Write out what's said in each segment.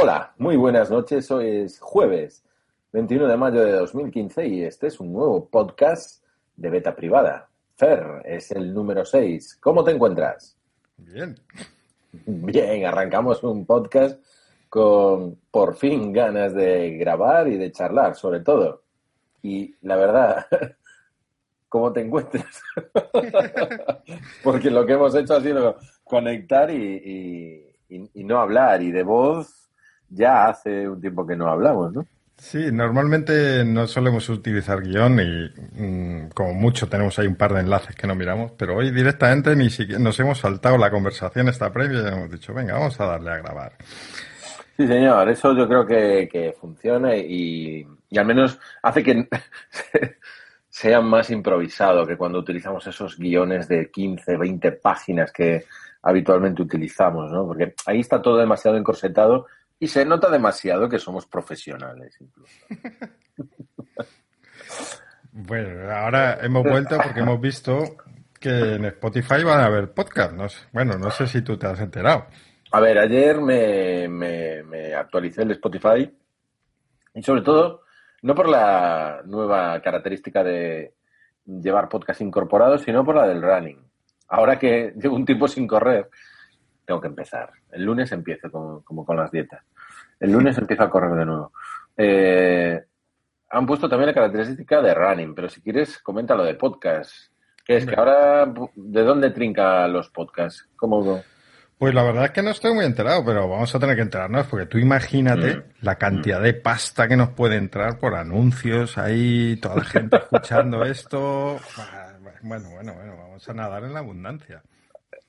Hola, muy buenas noches. Hoy es jueves 21 de mayo de 2015 y este es un nuevo podcast de beta privada. Fer, es el número 6. ¿Cómo te encuentras? Bien. Bien, arrancamos un podcast con por fin ganas de grabar y de charlar, sobre todo. Y la verdad, ¿cómo te encuentras? Porque lo que hemos hecho ha sido conectar y, y, y no hablar. Y de voz ya hace un tiempo que no hablamos, ¿no? Sí, normalmente no solemos utilizar guion y mm, como mucho tenemos ahí un par de enlaces que no miramos, pero hoy directamente ni siquiera nos hemos saltado la conversación esta previa y hemos dicho, venga, vamos a darle a grabar. Sí, señor, eso yo creo que, que funciona y, y al menos hace que sea más improvisado que cuando utilizamos esos guiones de 15, 20 páginas que habitualmente utilizamos, ¿no? Porque ahí está todo demasiado encorsetado y se nota demasiado que somos profesionales, incluso. bueno, ahora hemos vuelto porque hemos visto que en Spotify van a haber podcast. No sé, bueno, no sé si tú te has enterado. A ver, ayer me, me, me actualicé el Spotify y sobre todo, no por la nueva característica de llevar podcast incorporados, sino por la del running. Ahora que llevo un tiempo sin correr, tengo que empezar. El lunes empiezo como, como con las dietas. El lunes empiezo a correr de nuevo. Eh, han puesto también la característica de running, pero si quieres, comenta lo de podcast. ¿Qué es? Que ahora, ¿de dónde trinca los podcasts? ¿Cómo? Pues la verdad es que no estoy muy enterado, pero vamos a tener que enterarnos, porque tú imagínate mm. la cantidad de pasta que nos puede entrar por anuncios ahí, toda la gente escuchando esto. Bueno, bueno, bueno, vamos a nadar en la abundancia.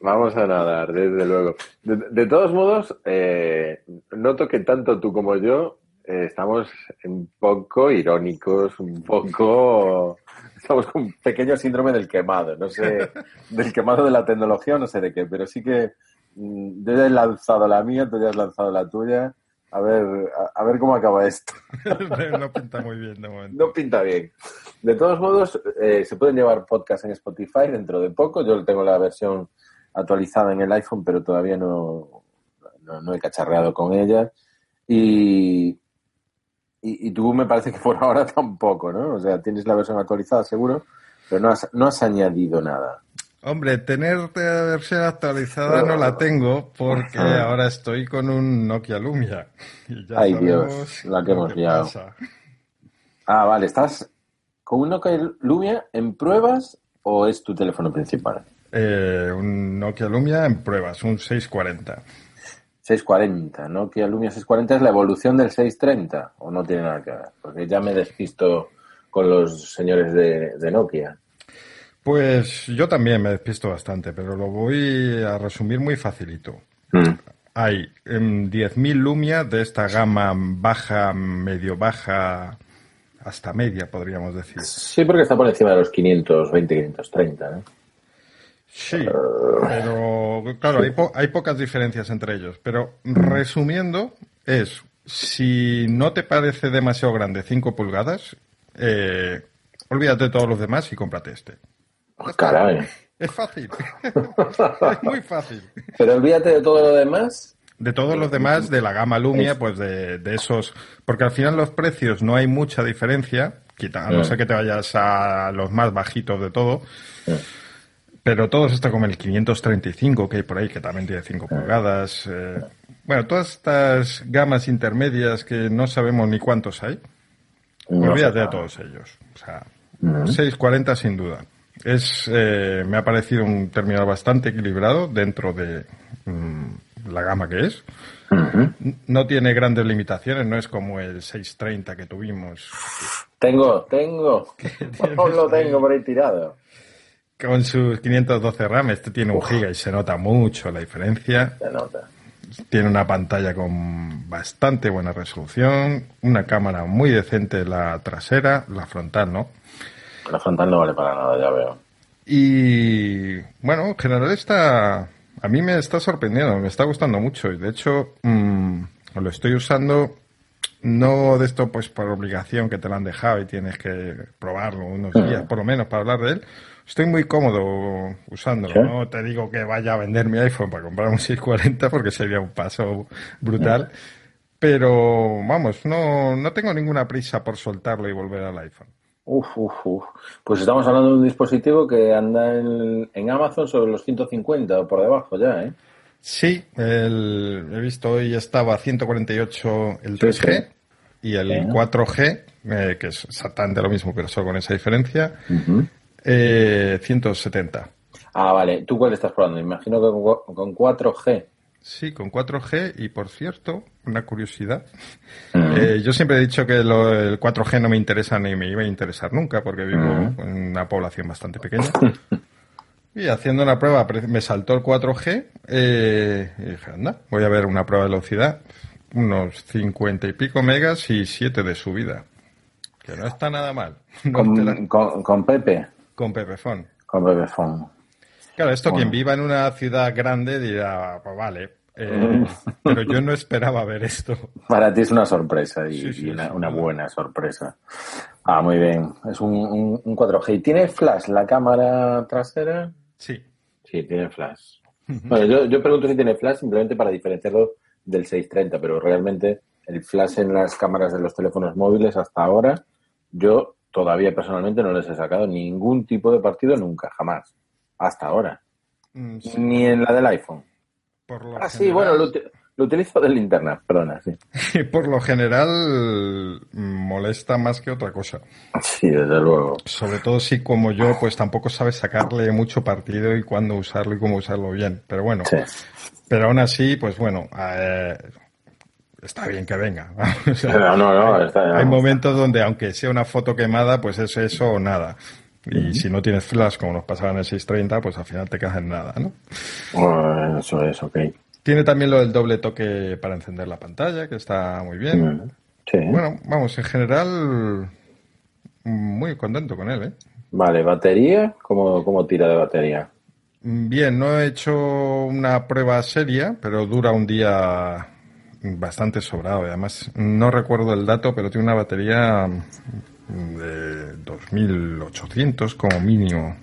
Vamos a nadar, desde luego. De, de todos modos, eh, noto que tanto tú como yo eh, estamos un poco irónicos, un poco... Estamos con un pequeño síndrome del quemado, no sé, del quemado de la tecnología, no sé de qué, pero sí que mm, yo ya he lanzado la mía, tú ya has lanzado la tuya. A ver, a, a ver cómo acaba esto. no pinta muy bien de momento. No pinta bien. De todos modos, eh, se pueden llevar podcasts en Spotify dentro de poco. Yo tengo la versión actualizada en el iPhone, pero todavía no, no, no he cacharreado con ella. Y, y, y, tú me parece que por ahora tampoco, ¿no? O sea, tienes la versión actualizada seguro, pero no has, no has añadido nada. Hombre, tener la versión actualizada no la tengo porque ahora estoy con un Nokia Lumia. Y ya Ay Dios, la que hemos liado. Ah, vale, ¿estás con un Nokia Lumia en pruebas o es tu teléfono principal? Eh, un Nokia Lumia en pruebas, un 640. 640, Nokia Lumia 640 es la evolución del 630 o no tiene nada que ver, porque ya me despisto con los señores de, de Nokia. Pues yo también me despisto bastante, pero lo voy a resumir muy facilito. Mm. Hay em, 10.000 Lumia de esta gama baja, medio baja, hasta media, podríamos decir. Sí, porque está por encima de los 520, 530, ¿no? Sí, pero claro, hay, po hay, pocas diferencias entre ellos. Pero resumiendo, es si no te parece demasiado grande 5 pulgadas, eh, olvídate de todos los demás y cómprate este. Oh, caray. Es fácil. es muy fácil. Pero olvídate de todo lo demás. De todos los demás, de la gama Lumia, pues de, de esos. Porque al final los precios no hay mucha diferencia, quita, a no ser que te vayas a los más bajitos de todo. Pero todos está como el 535 que hay por ahí, que también tiene 5 pulgadas. Eh, bueno, todas estas gamas intermedias que no sabemos ni cuántos hay. No olvídate de todos ellos. O sea, uh -huh. 640 sin duda. Es, eh, me ha parecido un terminal bastante equilibrado dentro de mmm, la gama que es. Uh -huh. No tiene grandes limitaciones, no es como el 630 que tuvimos. Tengo, tengo. Lo tengo por ahí tirado. Con sus 512 RAM, este tiene un giga y se nota mucho la diferencia. Se nota. Tiene una pantalla con bastante buena resolución, una cámara muy decente la trasera, la frontal no. La frontal no vale para nada, ya veo. Y bueno, en general está, a mí me está sorprendiendo, me está gustando mucho y de hecho mmm, lo estoy usando no de esto pues por obligación que te lo han dejado y tienes que probarlo unos días por lo menos para hablar de él, estoy muy cómodo usándolo. ¿Sí? No te digo que vaya a vender mi iPhone para comprar un 640 porque sería un paso brutal. Pero vamos, no, no tengo ninguna prisa por soltarlo y volver al iPhone. Uf, uf, uf. Pues estamos hablando de un dispositivo que anda en, en Amazon sobre los 150 o por debajo ya, ¿eh? Sí, el, he visto hoy estaba a 148 el 3G y el 4G, eh, que es exactamente lo mismo, pero solo con esa diferencia, eh, 170. Ah, vale. ¿Tú cuál estás probando? Imagino que con 4G. Sí, con 4G y por cierto, una curiosidad. Eh, yo siempre he dicho que lo, el 4G no me interesa ni me iba a interesar nunca porque vivo en una población bastante pequeña. Y haciendo una prueba me saltó el 4G eh, y dije, anda, voy a ver una prueba de velocidad. Unos 50 y pico megas y 7 de subida. Que no está nada mal. con, con, Pepe. Con Pepefon. Con Pepefon. Claro, esto quien viva en una ciudad grande dirá, pues vale, eh, pero yo no esperaba ver esto. Para ti es una sorpresa y, una, buena sorpresa. Ah, muy bien. Es un, un, 4G. ¿Tiene flash la cámara trasera? Sí. Sí, tiene flash. Bueno, yo, pregunto si tiene flash simplemente para diferenciarlo del 630, pero realmente el flash en las cámaras de los teléfonos móviles hasta ahora, yo todavía personalmente no les he sacado ningún tipo de partido nunca, jamás. Hasta ahora. Mm, Ni en la del iPhone ah, sí, bueno, lo, utilizo de linterna, perdona, sí. por lo general molesta más que otra cosa. Sí, desde luego. Sobre todo si como yo, pues tampoco sabes sacarle mucho partido y cuándo usarlo y cómo usarlo bien. Pero bueno, pero aún así, pues bueno, eh, está bien que venga. no, no, no, hay, hay momentos donde aunque sea una foto quemada, pues es eso o nada. Y si no tienes flash, como nos pasaba en el 630, pues al final te quedas en nada, ¿no? eso es, ok. Tiene también lo del doble toque para encender la pantalla, que está muy bien. Sí. Bueno, vamos, en general, muy contento con él, ¿eh? Vale, ¿batería? ¿Cómo, cómo tira de batería? Bien, no he hecho una prueba seria, pero dura un día bastante sobrado. Además, no recuerdo el dato, pero tiene una batería de 2.800 como mínimo.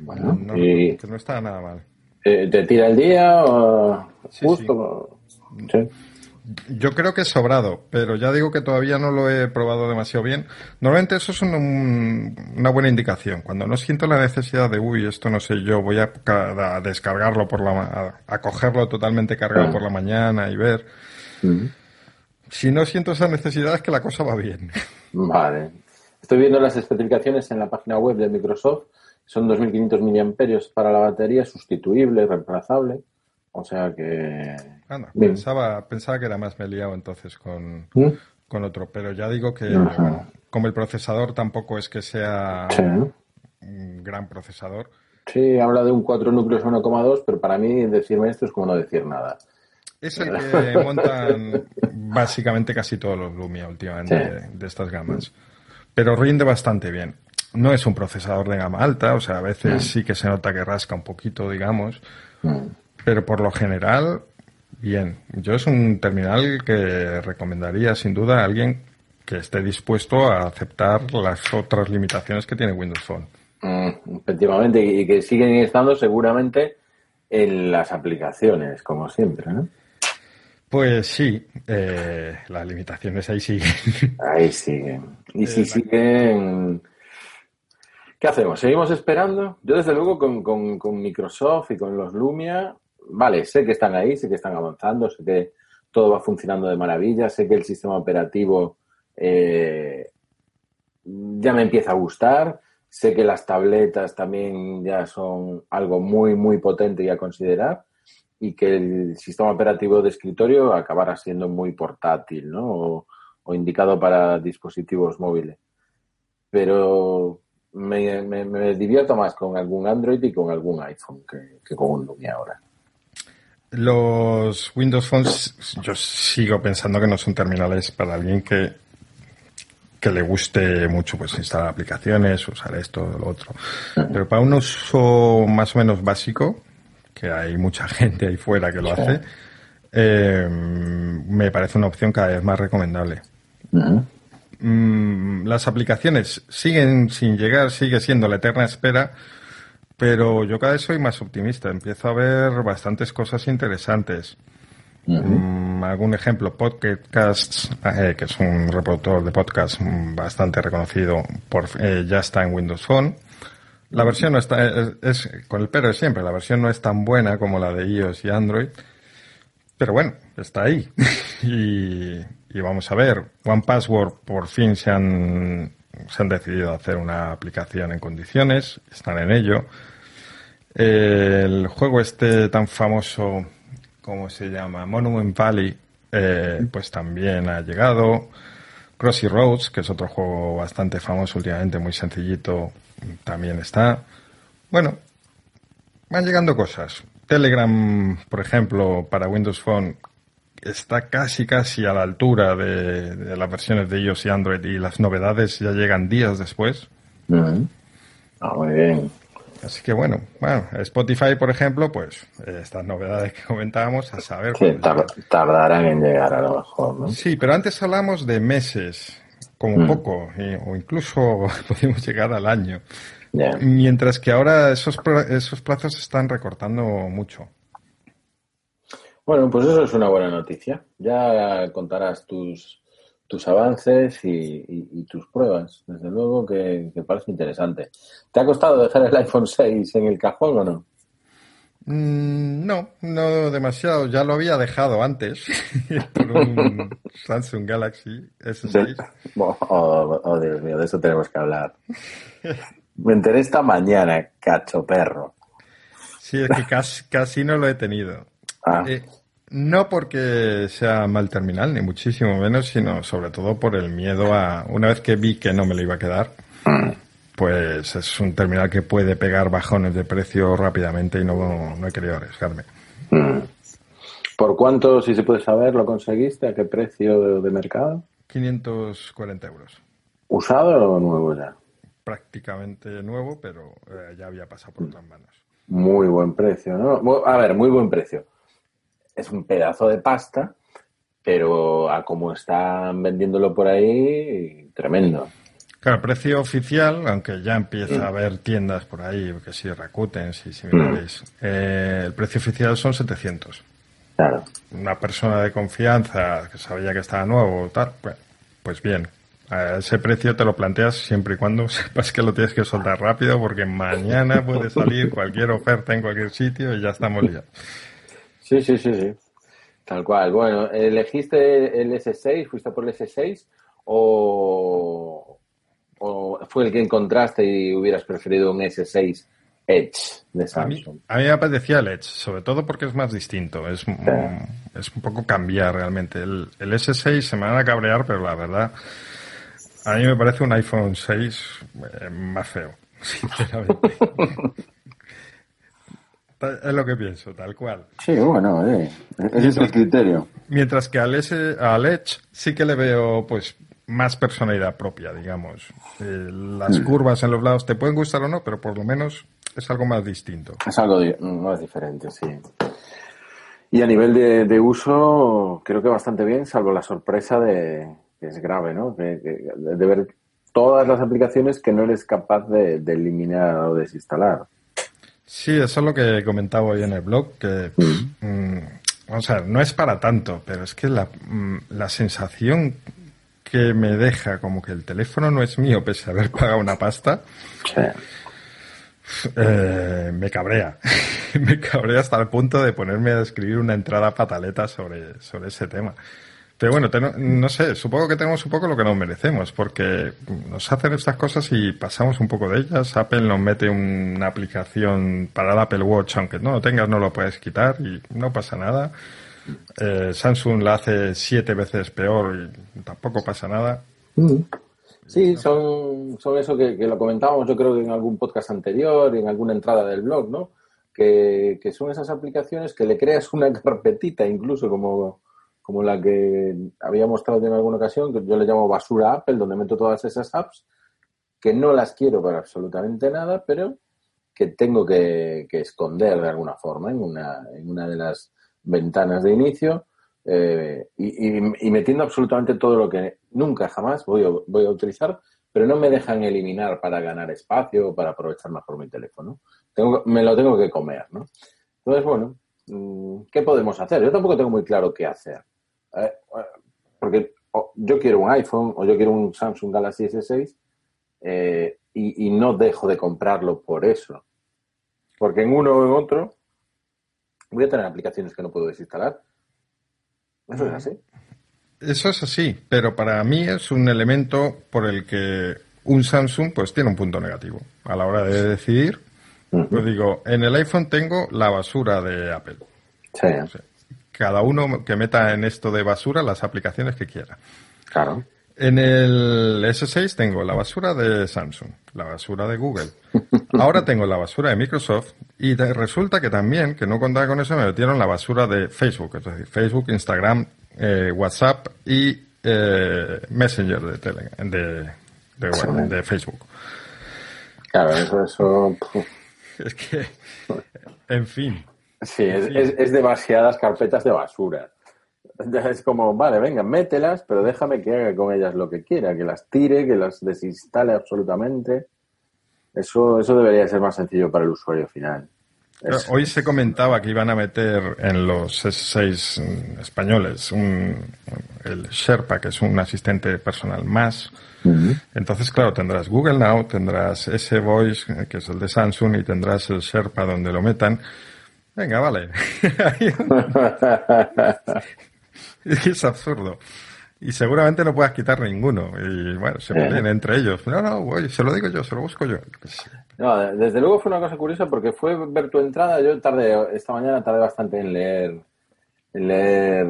Bueno, no, que no está nada mal. ¿Te tira el día o justo? Yo creo que es sobrado, pero ya digo que todavía no lo he probado demasiado bien. Normalmente eso es una buena indicación. Cuando no siento la necesidad de, uy, esto no sé yo, voy a, descargarlo por la, a, cogerlo totalmente cargado por la mañana y ver. Si no siento esa necesidad es que la cosa va bien. Vale. Estoy viendo las especificaciones en la página web de Microsoft. Son 2.500 miliamperios para la batería, sustituible, reemplazable. O sea que... pensaba, pensaba que era más me liado entonces con, ¿Mm? con otro, pero ya digo que como el procesador tampoco es que sea un gran procesador. Sí, habla de un 4 núcleos 1,2, pero para mí decirme esto es como no decir nada. Es el que montan básicamente casi todos los Lumia últimamente de, estas gamas. Pero rinde bastante bien. No es un procesador de gama alta, o sea, a veces mm. sí que se nota que rasca un poquito, digamos. Mm. Pero por lo general, bien. Yo es un terminal que recomendaría sin duda a alguien que esté dispuesto a aceptar las otras limitaciones que tiene Windows Phone. Mm, efectivamente, y que siguen estando seguramente en las aplicaciones, como siempre, ¿no? Pues sí, eh, las limitaciones ahí siguen. Ahí siguen. Y si siguen... ¿Qué hacemos? ¿Seguimos esperando? Yo desde luego con, con, Microsoft y con los Lumia, vale, sé que están ahí, sé que están avanzando, sé que todo va funcionando de maravilla, sé que el sistema operativo eh, ya me empieza a gustar, sé que las tabletas también ya son algo muy, muy potente y a considerar y que el sistema operativo de escritorio acabará siendo muy portátil, ¿no? O, indicado para dispositivos móviles. Pero me, divierto más con algún Android y con algún iPhone que, con un Lumia ahora. Los Windows Phones, yo sigo pensando que no son terminales para alguien que, que le guste mucho pues instalar aplicaciones, usar esto, lo otro. Pero para un uso más o menos básico, que hay mucha gente ahí fuera que lo hace, eh, me parece una opción cada vez más recomendable. Mm, las aplicaciones siguen sin llegar, sigue siendo la eterna espera, pero yo cada vez soy más optimista. Empiezo a ver bastantes cosas interesantes. Mm, algún ejemplo, Podcasts, eh, que es un reproductor de podcast bastante reconocido, por, eh, ya está en Windows Phone. La versión no está, es, con el pero de siempre, la versión no es tan buena como la de iOS y Android, pero bueno, está ahí. y, y, vamos a ver, One Password por fin se han, se han decidido hacer una aplicación en condiciones, están en ello. el juego este tan famoso ¿cómo se llama? Monument Valley, eh, pues también ha llegado. Crossy Roads, que es otro juego bastante famoso últimamente, muy sencillito, también está. Bueno, van llegando cosas. Telegram, por ejemplo, para Windows Phone está casi casi a la altura de, las versiones de iOS y Android y las novedades ya llegan días después. Ah, muy bien. Así que bueno, bueno, Spotify, por ejemplo, pues eh, estas novedades que comentábamos, a saber. Sí, tardarán en llegar a lo mejor, ¿no? Sí, pero antes hablamos de meses, como mm. poco, o incluso podemos llegar al año. Mientras que ahora esos, esos plazos se están recortando mucho. Bueno, pues eso es una buena noticia. Ya contarás tus tus avances y, tus pruebas. Desde luego que, parece interesante. ¿Te ha costado dejar el iPhone 6 en el cajón o no? Mm, no, no demasiado. Ya lo había dejado antes por un Samsung Galaxy S6. Oh, Dios mío, de eso tenemos que hablar. Me enteré esta mañana, cacho perro. Sí, es que casi, casi no lo he tenido. Ah. Eh, no porque sea mal terminal, ni muchísimo menos, sino sobre todo por el miedo a, una vez que vi que no me lo iba a quedar, pues es un terminal que puede pegar bajones de precio rápidamente y no, no he querido arriesgarme. ¿Por cuánto, si se puede saber, lo conseguiste? ¿A qué precio de, mercado? 540 euros. ¿Usado o nuevo ya? Prácticamente nuevo, pero eh, ya había pasado por otras manos. Muy buen precio, ¿no? A ver, muy buen precio es un pedazo de pasta, pero a como están vendiéndolo por ahí, tremendo. Claro, precio oficial, aunque ya empieza a haber tiendas por ahí, que si Rakuten, si similares, mm. eh, el precio oficial son 700. Claro. Una persona de confianza que sabía que estaba nuevo, tal, pues, pues bien. A ese precio te lo planteas siempre y cuando sepas que lo tienes que soltar rápido porque mañana puede salir cualquier oferta en cualquier sitio y ya estamos liados. Sí, sí, sí, sí. Tal cual. Bueno, ¿elegiste el S6? ¿Fuiste por el S6? ¿O, fue el que encontraste y hubieras preferido un S6 Edge de Samsung? A mí, me apetecía el Edge, sobre todo porque es más distinto. Es, es un poco cambiar realmente. El, el S6 se me van a cabrear, pero la verdad, a mí me parece un iPhone 6 eh, más feo, sinceramente. Es lo que pienso, tal cual. Sí, bueno, eh, ese es el criterio. Mientras que al, S, al Edge sí que le veo pues más personalidad propia, digamos. Eh, las mm. curvas en los lados te pueden gustar o no, pero por lo menos es algo más distinto. Es algo más diferente, sí. Y a nivel de, uso, creo que bastante bien, salvo la sorpresa de que es grave, ¿no? De, ver todas las aplicaciones que no eres capaz de eliminar o desinstalar. Sí, eso es lo que comentaba hoy en el blog, que, mm, vamos a ver, no es para tanto, pero es que la, mm, la sensación que me deja como que el teléfono no es mío pese a haber pagado una pasta, eh, me cabrea. me cabrea hasta el punto de ponerme a escribir una entrada pataleta sobre, sobre ese tema. Pero bueno, no sé, supongo que tenemos un poco lo que nos merecemos, porque nos hacen estas cosas y pasamos un poco de ellas. Apple nos mete una aplicación para el Apple Watch, aunque no lo tengas, no lo puedes quitar y no pasa nada. Eh, Samsung la hace siete veces peor y tampoco pasa nada. Mm. Sí, son, son eso que, lo comentábamos yo creo que en algún podcast anterior, en alguna entrada del blog, ¿no? Que, que son esas aplicaciones que le creas una carpetita incluso como como la que había mostrado en alguna ocasión, que yo le llamo basura Apple, donde meto todas esas apps, que no las quiero para absolutamente nada, pero que tengo que, esconder de alguna forma en una, en una de las ventanas de inicio eh, y, metiendo absolutamente todo lo que nunca jamás voy a, voy a utilizar, pero no me dejan eliminar para ganar espacio o para aprovechar mejor mi teléfono. Tengo, me lo tengo que comer, ¿no? Entonces, bueno, mm, ¿qué podemos hacer? Yo tampoco tengo muy claro qué hacer. Eh, porque yo quiero un iPhone o yo quiero un Samsung Galaxy S6 eh, y, no dejo de comprarlo por eso. Porque en uno o en otro voy a tener aplicaciones que no puedo desinstalar. Eso es así. Eso es así, pero para mí es un elemento por el que un Samsung pues tiene un punto negativo a la hora de decidir. Pues digo, en el iPhone tengo la basura de Apple. Sí. Cada uno que meta en esto de basura las aplicaciones que quiera. Claro. En el S6 tengo la basura de Samsung, la basura de Google. Ahora tengo la basura de Microsoft y resulta que también, que no contaba con eso, me metieron la basura de Facebook, es decir, Facebook, Instagram, eh, WhatsApp y eh, Messenger de, Telegram, de, de, Facebook. Claro, eso, eso... Es que, en fin. Sí, es, es demasiadas carpetas de basura. es como, vale, venga, mételas, pero déjame que haga con ellas lo que quiera, que las tire, que las desinstale absolutamente. Eso, eso debería ser más sencillo para el usuario final. Hoy se comentaba que iban a meter en los S6 españoles un, el Sherpa, que es un asistente personal más. Entonces, claro, tendrás Google Now, tendrás ese Voice, que es el de Samsung, y tendrás el Sherpa donde lo metan. Venga, vale. es absurdo. Y seguramente no puedas quitar ninguno. Y bueno, se ponen entre ellos. No, no, voy, se lo digo yo, se lo busco yo. No, desde luego fue una cosa curiosa porque fue ver tu entrada. Yo tarde, esta mañana tardé bastante en leer, en leer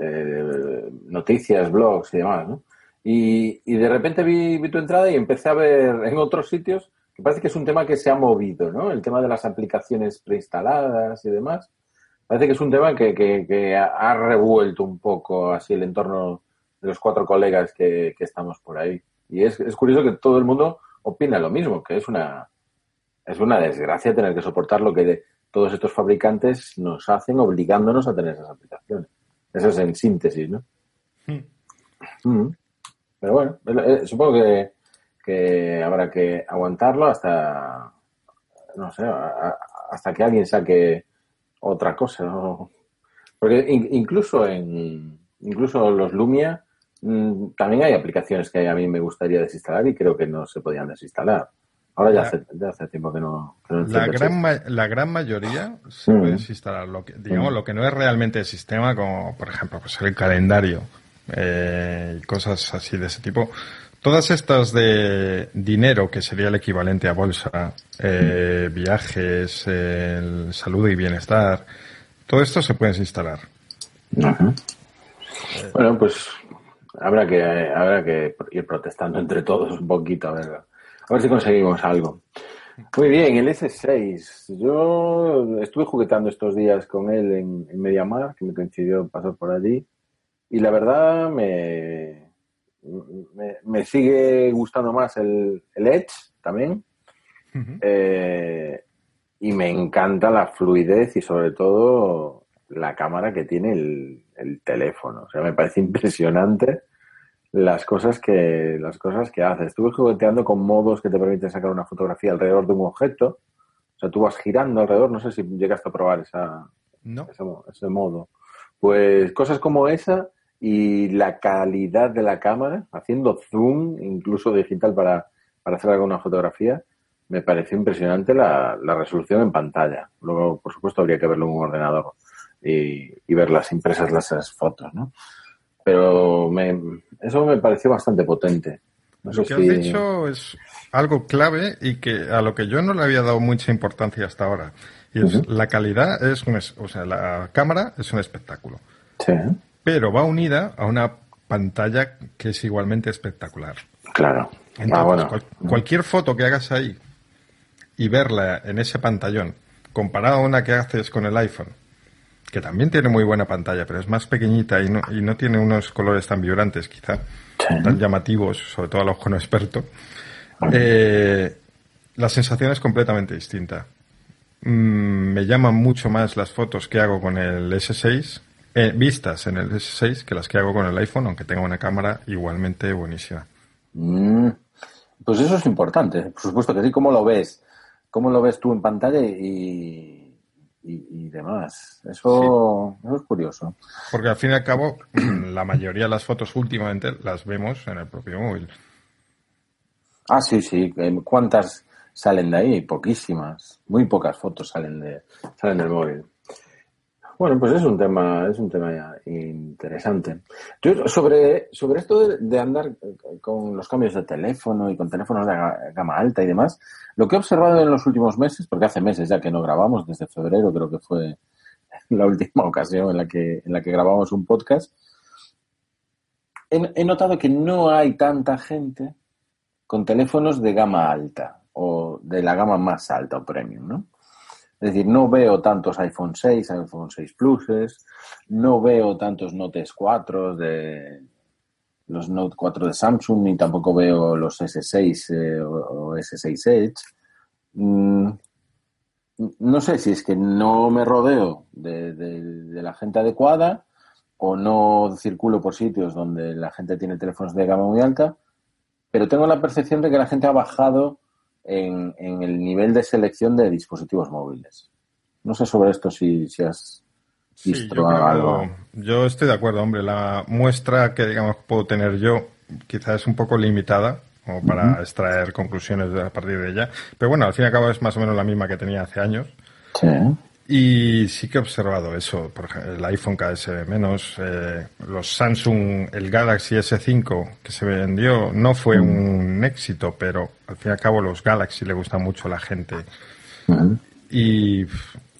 eh, noticias, blogs y demás, ¿no? Y, y de repente vi, vi, tu entrada y empecé a ver en otros sitios, que parece que es un tema que se ha movido, ¿no? El tema de las aplicaciones preinstaladas y demás. Parece que es un tema que, que, ha revuelto un poco así el entorno de los cuatro colegas que, estamos por ahí. Y es, es, curioso que todo el mundo opina lo mismo, que es una, es una desgracia tener que soportar lo que todos estos fabricantes nos hacen obligándonos a tener esas aplicaciones. Eso es en síntesis, ¿no? Hmm. Mm. Pero bueno, eh, supongo que, que habrá que aguantarlo hasta, no sé, hasta que alguien saque otra cosa. Porque incluso en incluso los Lumia mm, también hay aplicaciones que a mí me gustaría desinstalar y creo que no se podían desinstalar. Ahora ya, hace, ya hace, tiempo que no. la, gran la gran mayoría se mm. puede desinstalar. Lo que, digamos, mm. lo que no es realmente el sistema, como por ejemplo pues el calendario eh, y cosas así de ese tipo, Todas estas de dinero, que sería el equivalente a bolsa, eh, viajes, salud y bienestar, todo esto se puede instalar. Bueno, pues habrá que, habrá que ir protestando entre todos un poquito, a ver, a ver si conseguimos algo. Muy bien, el S6. Yo estuve juguetando estos días con él en, en Mediamar, que me coincidió pasar por allí, y la verdad me, me, sigue gustando más el, Edge también. Eh, y me encanta la fluidez y sobre todo la cámara que tiene el, teléfono. O sea, me parece impresionante las cosas que las cosas que hace. Estuve jugueteando con modos que te permiten sacar una fotografía alrededor de un objeto. O sea, tú vas girando alrededor. No sé si llegaste a probar esa, ese modo. Pues cosas como esa y la calidad de la cámara, haciendo zoom, incluso digital para, para hacer alguna fotografía, me pareció impresionante la, la, resolución en pantalla. Luego, por supuesto, habría que verlo en un ordenador y, y ver las impresas las fotos, ¿no? Pero me, eso me pareció bastante potente. lo que has dicho es algo clave y que a lo que yo no le había dado mucha importancia hasta ahora. Y es la calidad es un, o sea, la cámara es un espectáculo. Sí pero va unida a una pantalla que es igualmente espectacular. Claro. Entonces, ah, cualquier foto que hagas ahí y verla en ese pantallón, comparado a una que haces con el iPhone, que también tiene muy buena pantalla, pero es más pequeñita y no, y no tiene unos colores tan vibrantes, quizá, tan llamativos, sobre todo a los no experto, eh, la sensación es completamente distinta. Mm, me llaman mucho más las fotos que hago con el S6 eh, vistas en el S6 que las que hago con el iPhone, aunque tenga una cámara igualmente buenísima. Mm, pues eso es importante, por supuesto que sí. ¿Cómo lo ves? ¿Cómo lo ves tú en pantalla y, y, demás. Eso, es curioso. Porque al fin y al cabo, la mayoría de las fotos últimamente las vemos en el propio móvil. Ah, sí, sí. ¿Cuántas salen de ahí? Poquísimas. Muy pocas fotos salen de salen del móvil. Bueno, pues es un tema, es un tema interesante. Yo sobre, sobre esto de, andar con los cambios de teléfono y con teléfonos de gama alta y demás, lo que he observado en los últimos meses, porque hace meses ya que no grabamos, desde febrero creo que fue la última ocasión en la que, en la que grabamos un podcast, he, he notado que no hay tanta gente con teléfonos de gama alta o de la gama más alta o premium, ¿no? Es decir, no veo tantos iPhone 6, iPhone 6 Pluses, no veo tantos Note 4 de los Note 4 de Samsung, ni tampoco veo los S6 eh, o, S6 Edge. Mm, no sé si es que no me rodeo de, de, la gente adecuada o no circulo por sitios donde la gente tiene teléfonos de gama muy alta, pero tengo la percepción de que la gente ha bajado en, el nivel de selección de dispositivos móviles. No sé sobre esto si, si has visto yo algo. yo estoy de acuerdo, hombre. La muestra que, digamos, puedo tener yo quizás es un poco limitada como para extraer conclusiones a partir de ella. Pero bueno, al fin y al cabo es más o menos la misma que tenía hace años. Sí. Y sí que he observado eso, por ejemplo, el iPhone cada vez menos, eh, los Samsung, el Galaxy S5 que se vendió no fue mm. un éxito, pero al fin y al cabo los Galaxy le gustan mucho a la gente. Mm. Y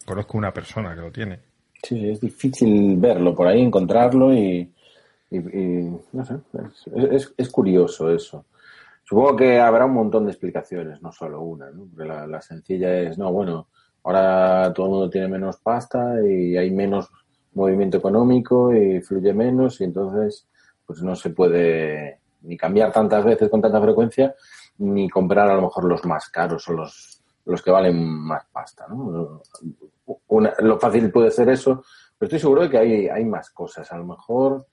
conozco una persona que lo tiene. Sí, es difícil verlo por ahí, encontrarlo y, no sé, es, es, curioso eso. Supongo que habrá un montón de explicaciones, no solo una, ¿no? Porque la, la sencilla es, no, bueno, Ahora todo el mundo tiene menos pasta y hay menos movimiento económico y fluye menos y entonces pues no se puede ni cambiar tantas veces con tanta frecuencia ni comprar a lo mejor los más caros o los, los que valen más pasta. ¿no? lo fácil puede ser eso, pero estoy seguro de que hay, hay más cosas. A lo mejor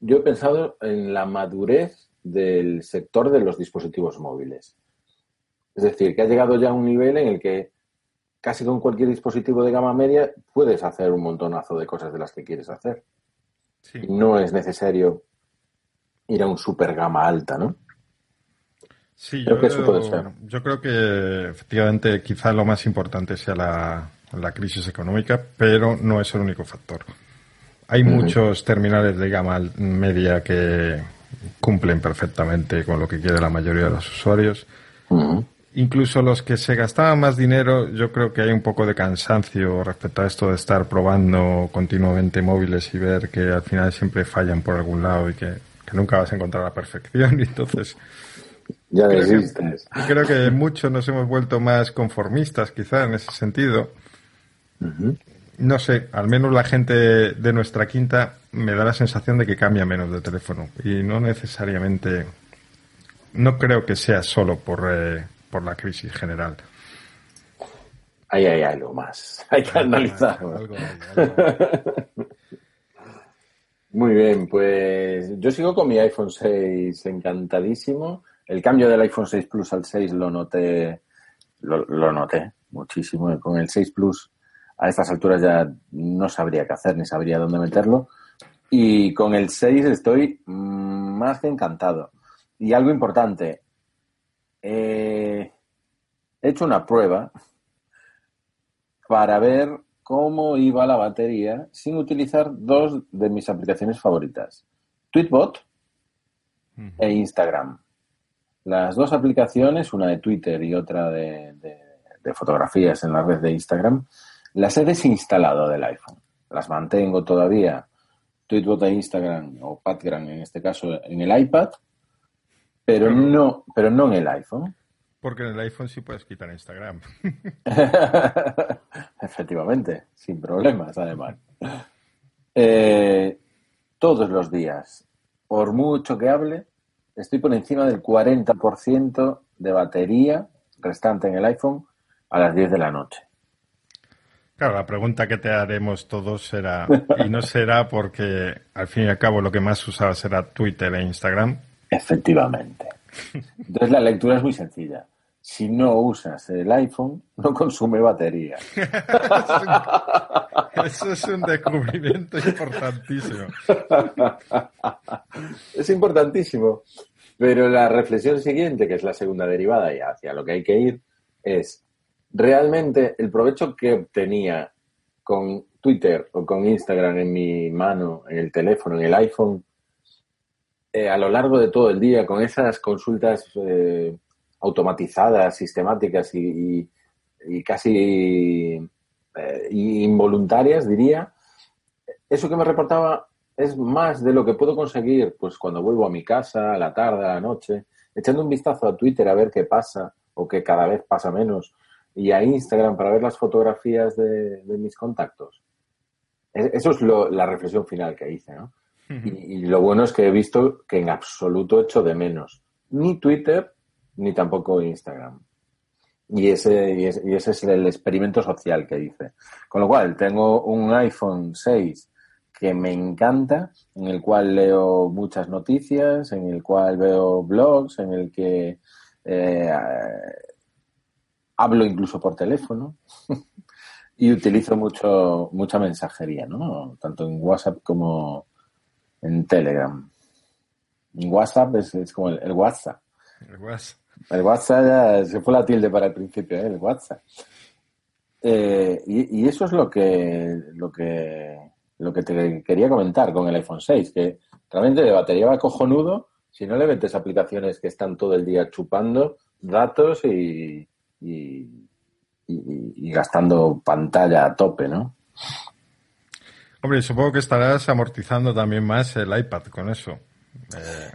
yo he pensado en la madurez del sector de los dispositivos móviles. Es decir, que ha llegado ya a un nivel en el que casi con cualquier dispositivo de gama media puedes hacer un montonazo de cosas de las que quieres hacer. no es necesario ir a un super gama alta, ¿no? Sí, yo creo que eso puede ser. Yo creo que efectivamente quizá lo más importante sea la, crisis económica, pero no es el único factor. Hay muchos terminales de gama media que cumplen perfectamente con lo que quiere la mayoría de los usuarios incluso los que se gastaban más dinero, yo creo que hay un poco de cansancio respecto a esto de estar probando continuamente móviles y ver que al final siempre fallan por algún lado y que, nunca vas a encontrar la perfección. Y entonces, ya creo que, creo que muchos nos hemos vuelto más conformistas, quizá en ese sentido. No sé, al menos la gente de nuestra quinta me da la sensación de que cambia menos de teléfono y no necesariamente, no creo que sea solo por, eh, por la crisis general. Ahí hay algo más. Hay que analizar. Muy bien, pues yo sigo con mi iPhone 6 encantadísimo. El cambio del iPhone 6 Plus al 6 lo noté, lo, noté muchísimo. Con el 6 Plus a estas alturas ya no sabría qué hacer ni sabría dónde meterlo. Y con el 6 estoy más que encantado. Y algo importante, eh, he hecho una prueba para ver cómo iba la batería sin utilizar dos de mis aplicaciones favoritas, Tweetbot e Instagram. Las dos aplicaciones, una de Twitter y otra de, fotografías en la red de Instagram, las he desinstalado del iPhone. Las mantengo todavía, Tweetbot e Instagram, o Patgram en este caso, en el iPad, pero no, pero no en el iPhone. Porque en el iPhone sí puedes quitar Instagram. Efectivamente, sin problemas, además. Eh, todos los días, por mucho que hable, estoy por encima del 40% de batería restante en el iPhone a las 10 de la noche. Claro, la pregunta que te haremos todos será, y no será porque al fin y al cabo lo que más usaba será Twitter e Instagram, Efectivamente. Entonces la lectura es muy sencilla. si no usas el iPhone, no consume batería. Eso es un descubrimiento importantísimo. es importantísimo. Pero la reflexión siguiente, que es la segunda derivada y hacia lo que hay que ir, es realmente el provecho que obtenía con Twitter o con Instagram en mi mano, en el teléfono, en el iPhone, eh, a lo largo de todo el día, con esas consultas eh, automatizadas, sistemáticas y, casi eh, involuntarias, diría, eso que me reportaba es más de lo que puedo conseguir pues cuando vuelvo a mi casa, a la tarde, a la noche, echando un vistazo a Twitter a ver qué pasa o que cada vez pasa menos y a Instagram para ver las fotografías de, mis contactos. E, eso es la reflexión final que hice, ¿no? Y, lo bueno es que he visto que en absoluto echo de menos ni Twitter ni tampoco Instagram. Y ese, y ese, es el experimento social que hice. Con lo cual, tengo un iPhone 6 que me encanta, en el cual leo muchas noticias, en el cual veo blogs, en el que eh, hablo incluso por teléfono y utilizo mucho mucha mensajería, ¿no? Tanto en WhatsApp como en Telegram. En WhatsApp es, como el, WhatsApp. El WhatsApp. El WhatsApp ya se fue la tilde para el principio, ¿eh? el WhatsApp. Eh, y, eso es lo que, lo que lo que te quería comentar con el iPhone 6, que realmente de batería va cojonudo si no le metes aplicaciones que están todo el día chupando datos y, y, gastando pantalla a tope, ¿no? Hombre, supongo que estarás amortizando también más el iPad con eso. Eh,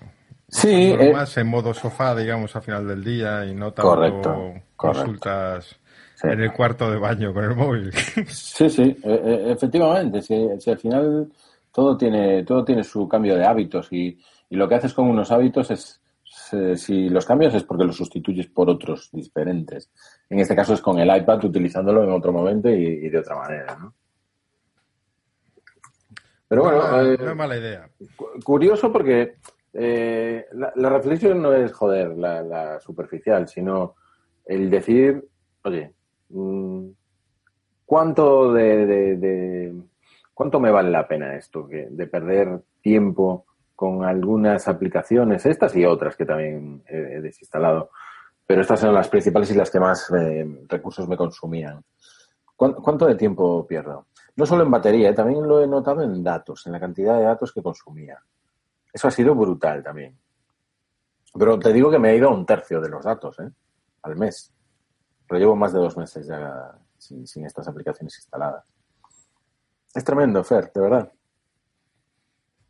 Sí. Eh, más en modo sofá, digamos, a final del día y no tanto consultas en el cuarto de baño con el móvil. Sí, sí, e, e, efectivamente. Si, al final todo tiene, todo tiene su cambio de hábitos y, lo que haces con unos hábitos es, si los cambias es porque los sustituyes por otros diferentes. En este caso es con el iPad utilizándolo en otro momento y, de otra manera, ¿no? Pero bueno, no, es eh, mala idea. Curioso porque eh, la, reflexión no es, joder, la, superficial, sino el decir, oye, mm, ¿cuánto de, cuánto me vale la pena esto de perder tiempo con algunas aplicaciones, estas y otras que también he, desinstalado, pero estas son las principales y las que más eh, recursos me consumían. ¿Cuánto de tiempo pierdo? No solo en batería, eh, también lo he notado en datos, en la cantidad de datos que consumía. Eso ha sido brutal también. Pero te digo que me ha ido a un tercio de los datos, ¿eh? Al mes. Pero llevo más de dos meses ya sin, estas aplicaciones instaladas. Es tremendo, Fer, de verdad.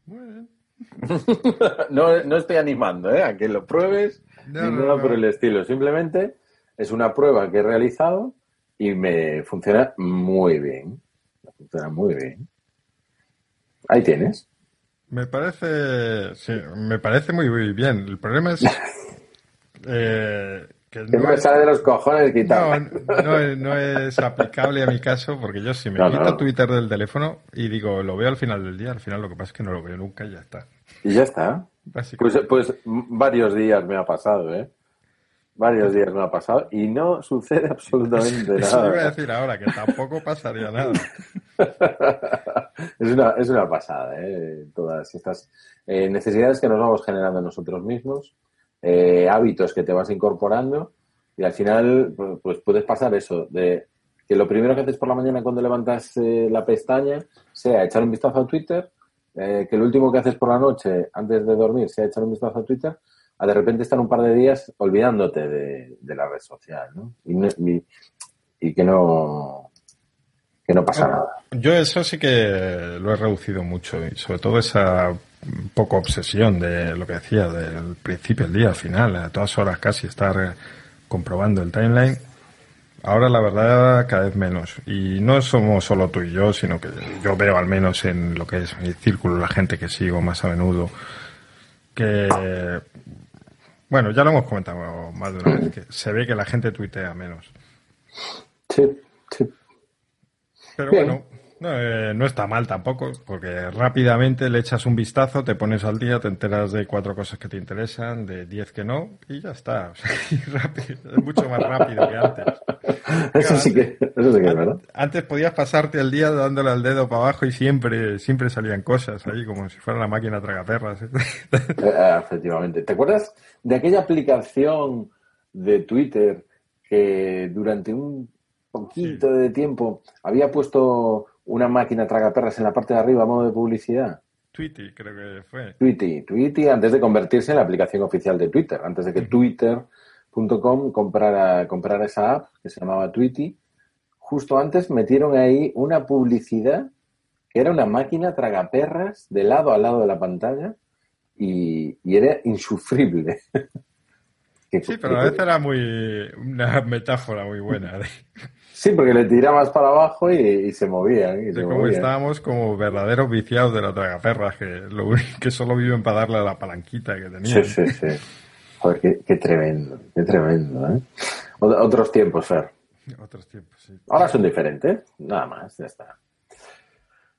no, no estoy animando ¿eh? a que lo pruebes ni nada por el estilo. Simplemente es una prueba que he realizado y me funciona muy bien. Muy bien. Ahí tienes. Me parece, sí, me parece muy, bien. El problema es eh, que no me sale de los cojones quitar. No, no, es aplicable a mi caso porque yo si me quito Twitter del teléfono y digo, lo veo al final del día, al final lo que pasa es que no lo veo nunca y ya está. Y ya está. Pues, pues varios días me ha pasado, ¿eh? Varios días me ha pasado y no sucede absolutamente nada. Eso iba a decir ahora, que tampoco pasaría nada. es, una, es una pasada, ¿eh? Todas estas eh, necesidades que nos vamos generando nosotros mismos, eh, hábitos que te vas incorporando y al final pues, pues puedes pasar eso, de que lo primero que haces por la mañana cuando levantas eh, la pestaña sea echar un vistazo a Twitter, que lo último que haces por la noche antes de dormir sea echar un vistazo a Twitter a de repente estar un par de días olvidándote de, la red social, ¿no? Y, que no que no pasa nada. Yo eso sí que lo he reducido mucho y sobre todo esa poco obsesión de lo que decía del principio del día al final, a todas horas casi estar comprobando el timeline. Ahora la verdad cada vez menos. Y no somos solo tú y yo, sino que yo veo al menos en lo que es mi círculo, la gente que sigo más a menudo, que bueno, ya lo hemos comentado más de una vez, que se ve que la gente tuitea menos. Sí, sí. Pero bueno, No, eh, no está mal tampoco, porque rápidamente le echas un vistazo, te pones al día, te enteras de cuatro cosas que te interesan, de diez que no, y ya está. es mucho más rápido que antes. Eso sí que, eso sí que es verdad. Antes podías pasarte el día dándole al dedo para abajo y siempre, siempre salían cosas ahí, como si fuera la máquina tragaperras. ¿eh? Eh, efectivamente. ¿Te acuerdas de aquella aplicación de Twitter que durante un poquito de tiempo había puesto una máquina tragaperras en la parte de arriba a modo de publicidad. Tweety, creo que fue. Tweety, Tweety, antes de convertirse en la aplicación oficial de Twitter, antes de que Twitter.com comprara, comprara esa app que se llamaba Tweety, justo antes metieron ahí una publicidad que era una máquina tragaperras de lado a lado de la pantalla y, era insufrible. sí, pero a veces era muy una metáfora muy buena. Sí, porque le tirabas para ajoy, se movían. Y como estábamos como verdaderos viciados de la tragaperras, que, lo que solo viven para darle a la palanquita que tenían. Sí, sí, sí. Joder, qué, tremendo, qué tremendo, ¿eh? Otros tiempos, Fer. Otros tiempos, sí. Ahora son diferentes, nada más, ya está.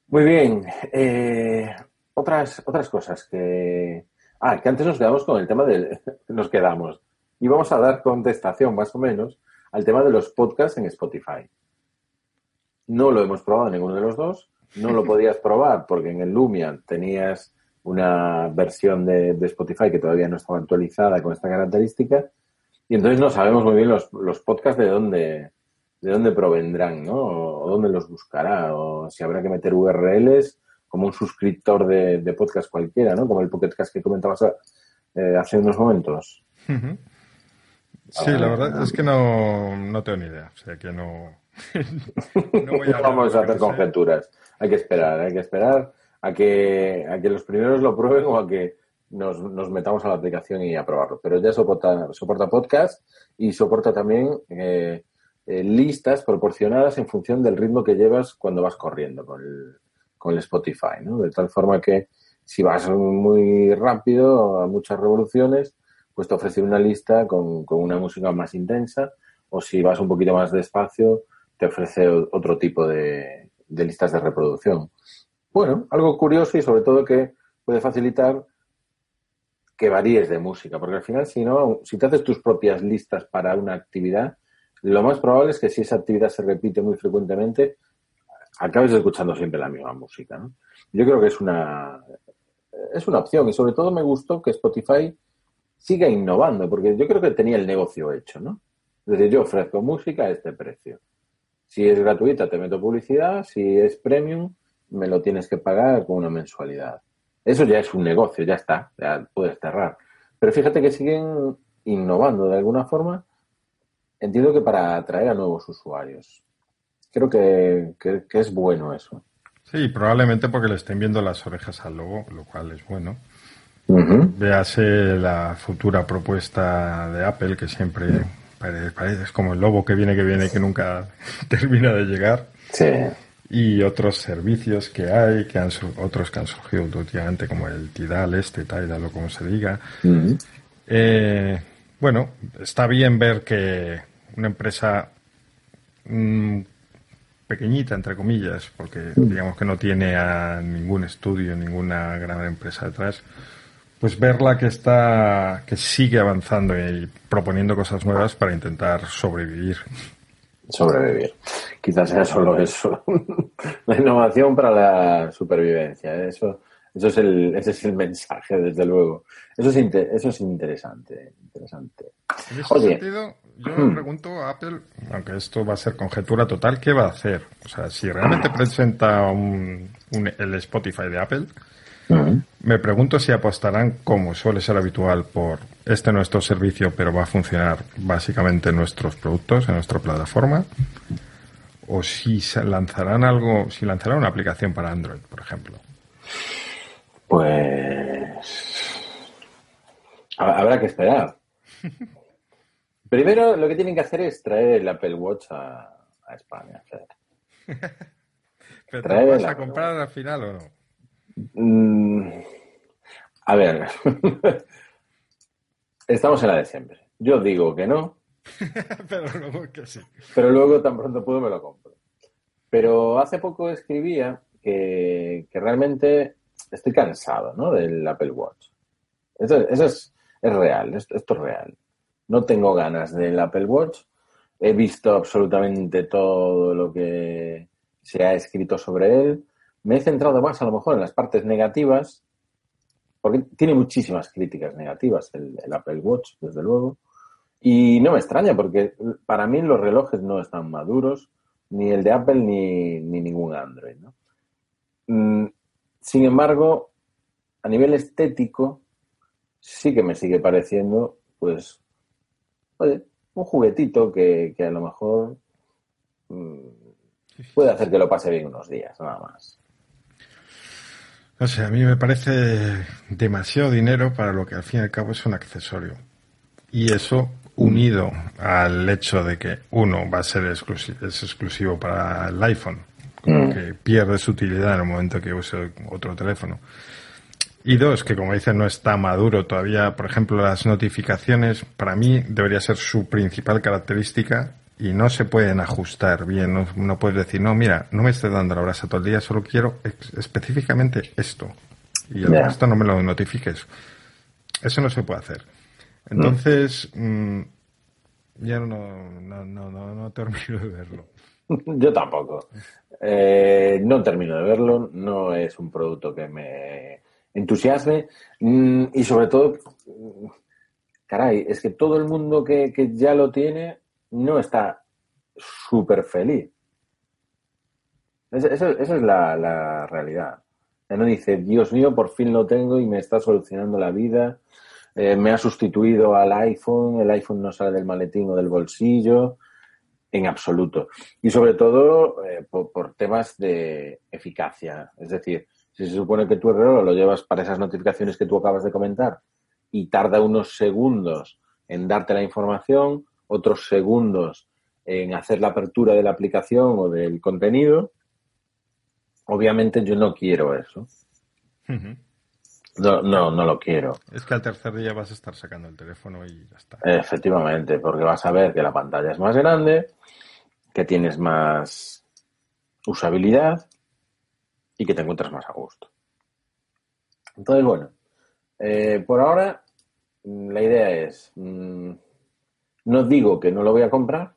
Muy bien. Eh, otras, otras cosas que... Ah, que antes nos quedamos con el tema del... Nos quedamos. Y vamos a dar contestación, más o menos, al tema de los podcasts en Spotify. No lo hemos probado ninguno de los dos. No lo podías probar porque en el Lumia tenías una versión de, Spotify que todavía no estaba actualizada con esta característica. Y entonces no sabemos muy bien los, los podcasts de dónde, de dónde provendrán, ¿no? O, dónde los buscará, o si habrá que meter URLs como un suscriptor de, podcast cualquiera, ¿no? Como el Pocketcast que comentabas eh, hace unos momentos. Sí, la verdad es que no, no tengo ni idea. O sea, que no. no voy a vamos a hacer conjeturas. Hay que esperar, hay que esperar a que, a que los primeros lo prueben o a que nos, nos metamos a la aplicación y a probarlo. Pero ya soporta, soporta podcast y soporta también eh, eh, listas proporcionadas en función del ritmo que llevas cuando vas corriendo con el, con el Spotify, ¿no? De tal forma que si vas muy rápido, a muchas revoluciones, pues te ofrece una lista con, una música más intensa o si vas un poquito más despacio te ofrece otro tipo de, listas de reproducción. Bueno, algo curioso y sobre todo que puede facilitar que varíes de música, porque al final si no, si te haces tus propias listas para una actividad, lo más probable es que si esa actividad se repite muy frecuentemente, acabes escuchando siempre la misma música. Yo creo que es una, es una opción y sobre todo me gustó que Spotify siga innovando, porque yo creo que tenía el negocio hecho, ¿no? Es decir, yo ofrezco música a este precio. Si es gratuita, te meto publicidad. Si es premium, me lo tienes que pagar con una mensualidad. Eso ya es un negocio, ya está, ya puedes cerrar. Pero fíjate que siguen innovando de alguna forma. Entiendo que para atraer a nuevos usuarios. Creo que, que es bueno eso. Sí, probablemente porque le estén viendo las orejas al logo, lo cual es bueno. Véase la futura propuesta de Apple, que siempre parece, es como el lobo que viene, que viene, que nunca termina de llegar. Y otros servicios que hay, que han otros que han surgido últimamente, como el Tidal, este, Tidal o como se diga. Eh, bueno, está bien ver que una empresa mm, pequeñita, entre comillas, porque digamos que no tiene a ningún estudio, ninguna gran empresa detrás, pues verla que está, que sigue avanzando y proponiendo cosas nuevas para intentar sobrevivir. Sobrevivir. Quizás sea solo eso. la innovación para la supervivencia. ¿eh? Eso, eso es el, ese es el mensaje, desde luego. Eso es, eso es interesante. interesante. En ese sentido, yo me hmm. pregunto a Apple, aunque esto va a ser conjetura total, ¿qué va a hacer? O sea, si realmente presenta un, el Spotify de Apple, me pregunto si apostarán, como suele ser habitual, por este nuestro servicio, pero va a funcionar básicamente en nuestros productos, en nuestra plataforma, o si lanzarán algo, si lanzarán una aplicación para Android, por ejemplo. Pues habrá que esperar. Primero, lo que tienen que hacer es traer el Apple Watch a, España. ¿Pero te lo vas a comprar al final o no? Mm, a ver, estamos en la de siempre. Yo digo que no. pero luego que sí. Pero luego tan pronto puedo me lo compro. Pero hace poco escribía que, realmente estoy cansado ¿no? del Apple Watch. Eso, es, real, esto, es real. No tengo ganas del Apple Watch. He visto absolutamente todo lo que se ha escrito sobre él. Me he centrado más a lo mejor en las partes negativas, porque tiene muchísimas críticas negativas el, Apple Watch, desde luego. Y no me extraña, porque para mí los relojes no están maduros, ni el de Apple ni, ningún Android. Mm, sin embargo, a nivel estético, sí que me sigue pareciendo, pues, un juguetito que, a lo mejor mm, puede hacer que lo pase bien unos días, nada más. No sé, a mí me parece demasiado dinero para lo que al fin y al cabo es un accesorio. Y eso unido al hecho de que uno va a ser exclusivo, es exclusivo para el iPhone, mm. que pierde su utilidad en el momento que use otro teléfono. Y dos, que como dicen no está maduro todavía, por ejemplo, las notificaciones, para mí debería ser su principal característica y no se pueden ajustar bien. No, puedes decir, no, mira, no me estés dando la brasa todo el día, solo quiero específicamente esto. Y el resto no me lo notifiques. Eso no se puede hacer. Entonces, mm, ya no, no, no, no, termino de verlo. Yo tampoco. Eh, no termino de verlo. No es un producto que me entusiasme. Mm, y sobre todo, caray, es que todo el mundo que, que ya lo tiene no está súper feliz. esa es la, realidad. No dice, Dios mío, por fin lo tengo y me está solucionando la vida. Eh, me ha sustituido al iPhone, el iPhone no sale del maletín o del bolsillo, en absoluto. Y sobre todo eh, por, temas de eficacia. Es decir, si se supone que tu reloj lo llevas para esas notificaciones que tú acabas de comentar y tarda unos segundos en darte la información, otros segundos en hacer la apertura de la aplicación o del contenido, obviamente yo no quiero eso. No, no, no lo quiero. Es que al tercer día vas a estar sacando el teléfono y ya está. Efectivamente, porque vas a ver que la pantalla es más grande, que tienes más usabilidad y que te encuentras más a gusto. Entonces, bueno, eh, por ahora la idea es, mm, no digo que no lo voy a comprar,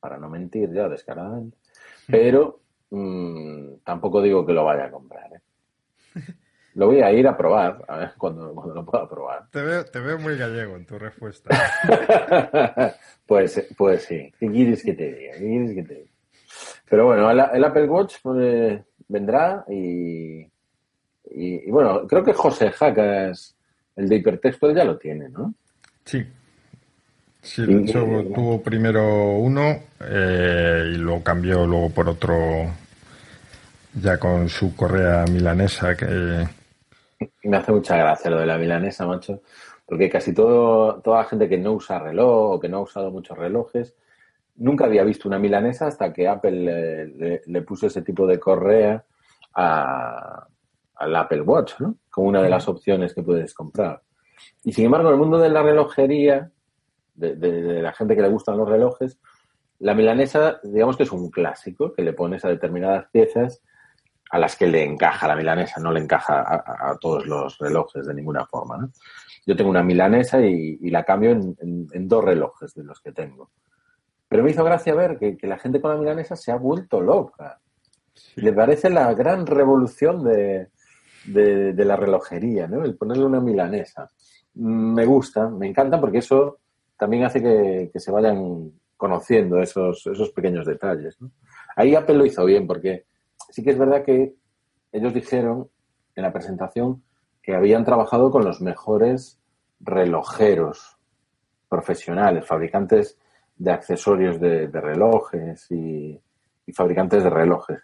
para no mentir ya descaradamente, pero mm, tampoco digo que lo vaya a comprar. ¿eh? Lo voy a ir a probar, a ver cuando, lo pueda probar. Te veo, te veo muy gallego en tu respuesta. pues, pues sí. ¿Qué quieres que te diga? ¿Qué quieres que te diga? Pero bueno, el, Apple Watch pues, vendrá y, y, bueno, creo que José Jacas, el de hipertexto, ya lo tiene, ¿no? Sí, Sí, de hecho tuvo primero uno eh, y lo cambió luego por otro ya con su correa milanesa que... Me hace mucha gracia lo de la milanesa, macho, porque casi todo, toda la gente que no usa reloj o que no ha usado muchos relojes, nunca había visto una milanesa hasta que Apple le, puso ese tipo de correa al Apple Watch, ¿no? Como una de las opciones que puedes comprar. Y sin embargo, en el mundo de la relojería, de, la gente que le gustan los relojes, la milanesa, digamos que es un clásico que le pones a determinadas piezas a las que le encaja la milanesa, no le encaja a, todos los relojes de ninguna forma. Yo tengo una milanesa y, la cambio en, dos relojes de los que tengo. Pero me hizo gracia ver que, la gente con la milanesa se ha vuelto loca. Le parece la gran revolución de, de, la relojería, ¿no? El ponerle una milanesa. Me gusta, me encanta porque eso también hace que, se vayan conociendo esos, esos pequeños detalles. Ahí Apple lo hizo bien, porque sí que es verdad que ellos dijeron en la presentación que habían trabajado con los mejores relojeros profesionales, fabricantes de accesorios de, relojes y, fabricantes de relojes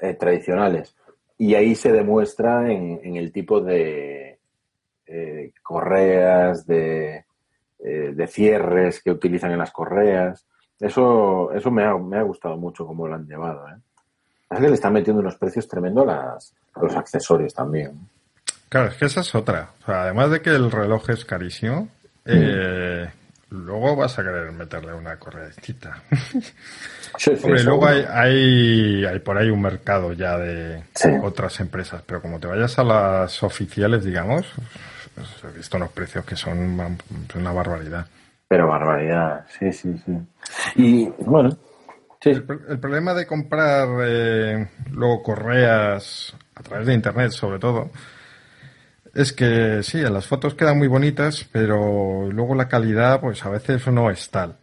eh, tradicionales. Y ahí se demuestra en, el tipo de eh, correas, de, eh, de cierres que utilizan en las correas. Eso, eso me, ha, me ha gustado mucho cómo lo han llevado. ¿eh? Es que le están metiendo unos precios tremendos a, los accesorios también. Claro, es que esa es otra. además de que el reloj es carísimo, eh, luego vas a querer meterle una correacita. Hombre, luego hay, hay, por ahí un mercado ya de otras empresas, pero como te vayas a las oficiales, digamos, pues, he visto unos precios que son una barbaridad. Pero barbaridad, sí, sí, sí. Y bueno, el, problema de comprar eh, luego correas a través de internet, sobre todo, es que sí, las fotos quedan muy bonitas, pero luego la calidad, pues a veces no es tal.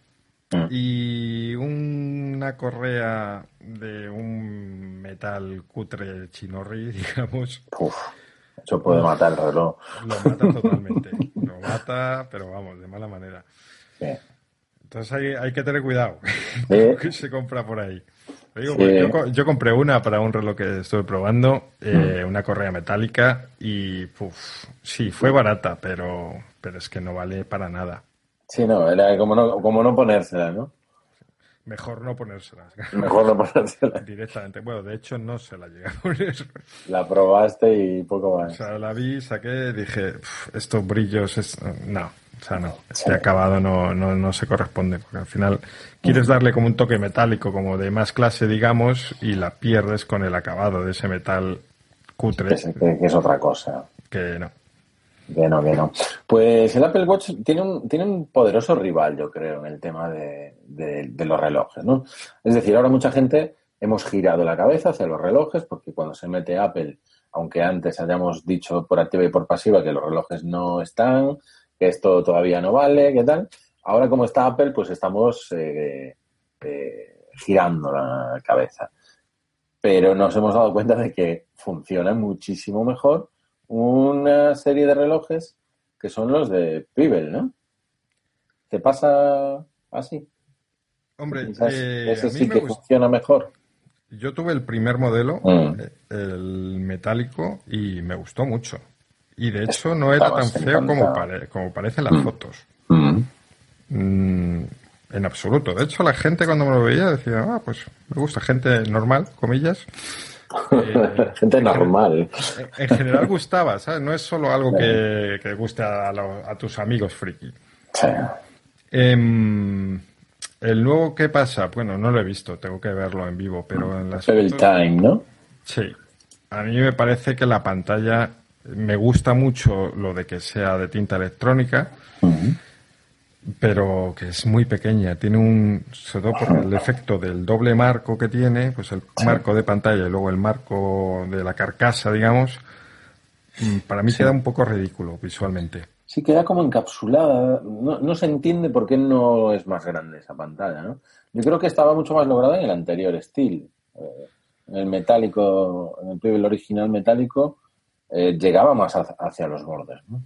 Mm. Y una correa de un metal cutre chinorri, digamos. Eso puede matar el reloj. Lo mata totalmente. lo mata, pero vamos, de mala manera. Entonces hay, hay, que tener cuidado. que se compra por ahí. yo, compré una para un reloj que estuve probando, eh, mm. una correa metálica y sí, fue barata, pero, pero es que no vale para nada. Sí, no, era como no, como no ponérsela, ¿no? Mejor no ponérsela. Mejor no ponérsela. Directamente. Bueno, de hecho no se la llegué a poner. La probaste y poco más. O sea, la vi, saqué, dije, estos brillos, es... no, o sea, no, este acabado no, no, no, se corresponde, porque al final quieres darle como un toque metálico, como de más clase, digamos, y la pierdes con el acabado de ese metal cutre. Que, es otra cosa. Que no. Que no, que no. Pues el Apple Watch tiene un, tiene un poderoso rival, yo creo, en el tema de, los relojes, ¿no? Es decir, ahora mucha gente hemos girado la cabeza hacia los relojes, porque cuando se mete Apple, aunque antes hayamos dicho por activa y por pasiva que los relojes no están, que esto todavía no vale, ¿qué tal? Ahora como está Apple, pues estamos eh, eh, girando la cabeza. Pero nos hemos dado cuenta de que funciona muchísimo mejor una serie de relojes que son los de Pibel, ¿no? ¿Te pasa así? Hombre, eh, ese sí que funciona mejor. Yo tuve el primer modelo, mm. el metálico, y me gustó mucho. Y de hecho no era tan feo como, como parecen las mm. fotos. Mm, en absoluto. De hecho, la gente cuando me lo veía decía, ah, pues me gusta, gente normal, comillas. Eh, gente normal. En, general gustaba, ¿sabes? No es solo algo que, guste a, tus amigos friki. Em, el nuevo, ¿qué pasa? Bueno, no lo he visto, tengo que verlo en vivo, pero en las El time, ¿no? Sí. A mí me parece que la pantalla me gusta mucho lo de que sea de tinta electrónica, pero que es muy pequeña. Tiene un, sobre todo por el efecto del doble marco que tiene, pues el marco de pantalla y luego el marco de la carcasa, digamos, mm, para mí queda un poco ridículo visualmente. Sí, queda como encapsulada. No, no, se entiende por qué no es más grande esa pantalla, ¿no? Yo creo que estaba mucho más lograda en el anterior. Eh, en el metálico, en el original metálico, eh, llegaba más hacia los bordes. ¿no?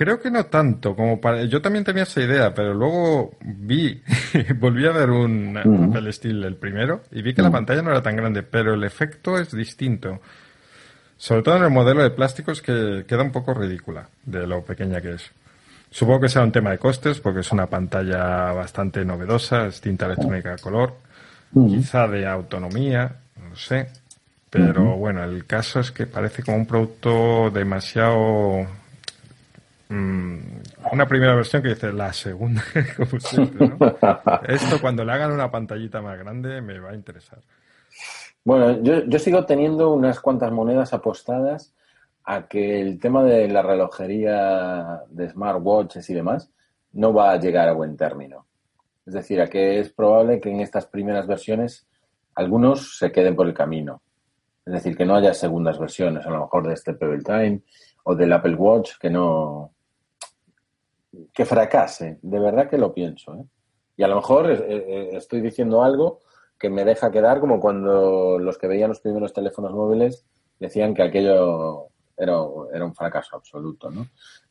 Creo que no tanto, como para... Yo también tenía esa idea, pero luego vi, volví a ver un Apple Steel, el primero, y vi que la pantalla no era tan grande, pero el efecto es distinto. Sobre todo en el modelo de plásticos que queda un poco ridícula de lo pequeña que es. Supongo que sea un tema de costes, porque es una pantalla bastante novedosa, es tinta electrónica a color, quizá de autonomía, no sé. Pero bueno, el caso es que parece como un producto demasiado... Mm, una primera versión que dice la segunda, Esto cuando le hagan una pantallita más grande me va a interesar. Bueno, yo, yo sigo teniendo unas cuantas monedas apostadas a que el tema de la relojería de smartwatches y demás no va a llegar a buen término. Es decir, a que es probable que en estas primeras versiones algunos se queden por el camino. Es decir, que no haya segundas versiones, a lo mejor de este Pebble Time o del Apple Watch, que no. Que fracase. De verdad que lo pienso. ¿eh? Y a lo mejor eh, eh, estoy diciendo algo que me deja quedar como cuando los que veían los primeros teléfonos móviles decían que aquello era, era un fracaso absoluto, ¿no?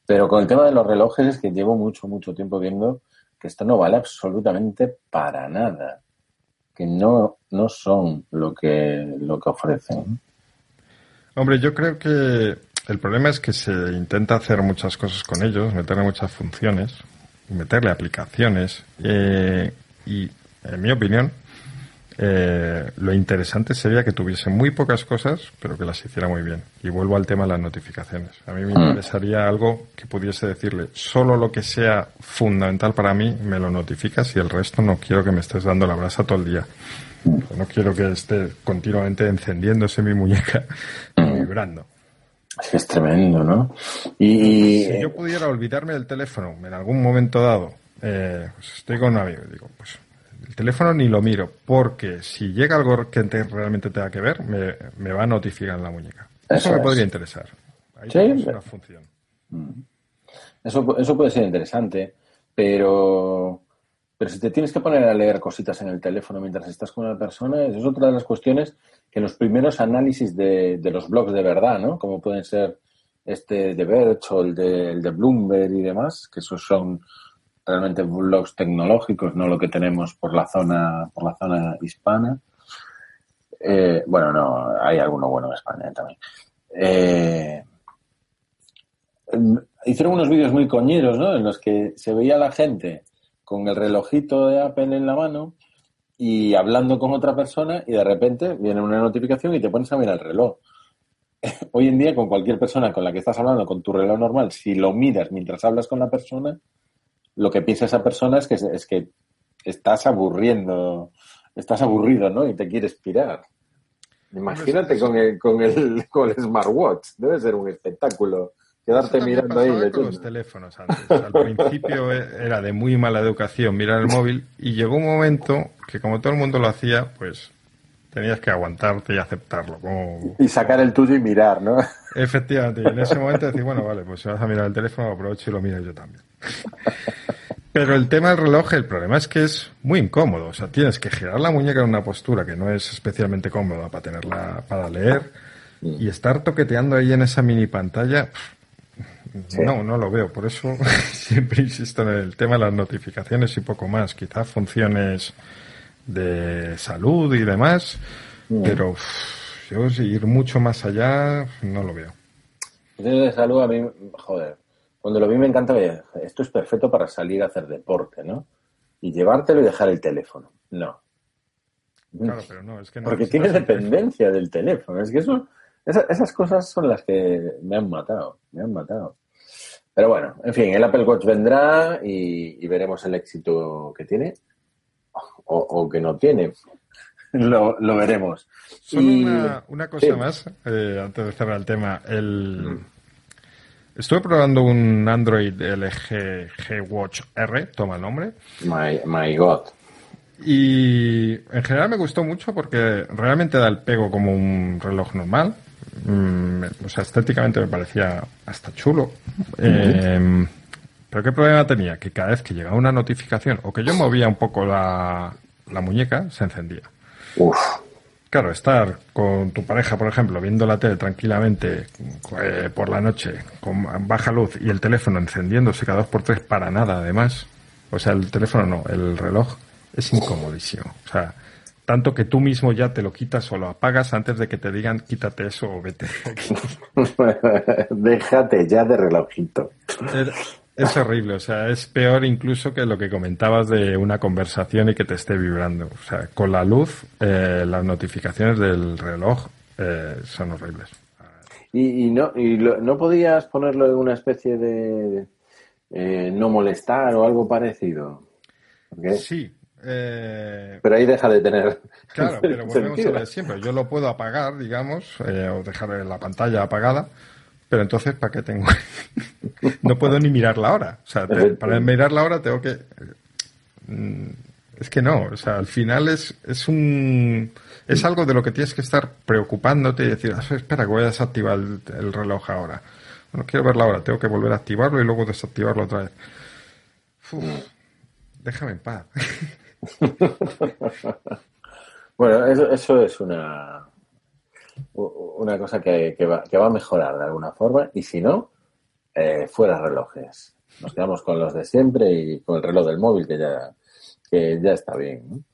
Pero con el tema de los relojes es que llevo mucho, mucho tiempo viendo que esto no vale absolutamente para nada que no, no son lo que, lo que ofrecen. Hombre, yo creo que el problema es que se intenta hacer muchas cosas con ellos, meterle muchas funciones, meterle aplicaciones, eh, y en mi opinión, eh, lo interesante sería que tuviese muy pocas cosas, pero que las hiciera muy bien. Y vuelvo al tema de las notificaciones. A mí me mm. interesaría algo que pudiese decirle, solo lo que sea fundamental para mí me lo notificas y el resto no quiero que me estés dando la brasa todo el día. No quiero que esté continuamente encendiéndose mi muñeca y mm. vibrando. Es es tremendo, ¿no? Y, si yo pudiera olvidarme del teléfono en algún momento dado, eh, pues estoy con un amigo y digo, pues el teléfono ni lo miro, porque si llega algo que realmente tenga que ver, me, va a notificar en la muñeca. Eso, me podría interesar. Ahí sí, una función. Mm. Eso, eso puede ser interesante, pero, pero si te tienes que poner a leer cositas en el teléfono mientras estás con una persona, eso es otra de las cuestiones que los primeros análisis de, de los blogs de verdad, ¿no? Como pueden ser este de Verge o el de, el de Bloomberg y demás, que esos son realmente blogs tecnológicos, no lo que tenemos por la zona, por la zona hispana. Eh, bueno, no, hay alguno bueno en España también. Eh, hicieron unos vídeos muy coñeros, ¿no? En los que se veía la gente con el relojito de Apple en la mano y hablando con otra persona y de repente viene una notificación y te pones a mirar el reloj. Hoy en día con cualquier persona con la que estás hablando, con tu reloj normal, si lo miras mientras hablas con la persona, lo que piensa esa persona es que, es que estás aburriendo, estás aburrido, ¿no? Y te quieres pirar. Imagínate con el, con, el, con el smartwatch, debe ser un espectáculo. Quedarte mirando ahí. Con los teléfonos antes. Al principio era de muy mala educación mirar el móvil y llegó un momento que como todo el mundo lo hacía, pues tenías que aguantarte y aceptarlo. Y sacar el tuyo y mirar, ¿no? Efectivamente, y en ese momento decir, bueno, vale, pues si vas a mirar el teléfono, aprovecho y lo miro yo también. Pero el tema del reloj, el problema es que es muy incómodo. O sea, tienes que girar la muñeca en una postura que no es especialmente cómoda para tenerla, para leer, y estar toqueteando ahí en esa mini pantalla. No, no lo veo. Por eso siempre insisto en el tema de las notificaciones y poco más. Quizás funciones de salud y demás, pero yo ir mucho más allá no lo veo. Funciones de salud a mí, joder, cuando lo vi me encanta, esto es perfecto para salir a hacer deporte, ¿no? Y llevártelo y dejar el teléfono. No. Claro, pero no, es que Porque tiene dependencia del teléfono. Es que eso, esas, cosas son las que me han matado, me han matado. Pero bueno, en fin, el Apple Watch vendrá y, veremos el éxito que tiene o, que no tiene. lo, veremos. Solo una, cosa más, eh, antes de cerrar el tema. El, mm. Estuve probando un Android LG G Watch R, toma el nombre. My, my God. Y en general me gustó mucho porque realmente da el pego como un reloj normal. Mm, o sea, estéticamente me parecía hasta chulo. Em, pero ¿qué problema tenía? Que cada vez que llegaba una notificación o que yo movía un poco la, la muñeca, se encendía. Uf. Claro, estar con tu pareja, por ejemplo, viendo la tele tranquilamente eh, por la noche con baja luz y el teléfono encendiéndose cada dos por tres para nada, además. O sea, el teléfono no, el reloj es incomodísimo. O sea, tanto que tú mismo ya te lo quitas o lo apagas antes de que te digan quítate eso o vete. Déjate ya de relojito. Es horrible, o sea, es peor incluso que lo que comentabas de una conversación y que te esté vibrando. O sea, con la luz, eh, las notificaciones del reloj eh, son horribles. ¿Y, no, y no podías ponerlo en una especie de eh, no molestar o algo parecido? Sí. Pero ahí deja de tener. Claro, pero volvemos a ver siempre. Yo lo puedo apagar, digamos, o dejar la pantalla apagada pero entonces, ¿para qué tengo? no puedo ni mirar la hora. O sea, para mirar la hora tengo que... Mm, es que no, o sea, al final es, es un... Es algo de lo que tienes que estar preocupándote y decir, ah, espera, que voy a desactivar el, reloj ahora. Bueno, quiero ver la hora, tengo que volver a activarlo y luego desactivarlo otra vez. déjame en paz. bueno, eso, eso es una, una cosa que, va, que va a mejorar de alguna forma y si no, eh, fuera relojes. Nos quedamos con los de siempre y con el reloj del móvil que ya, que ya está bien.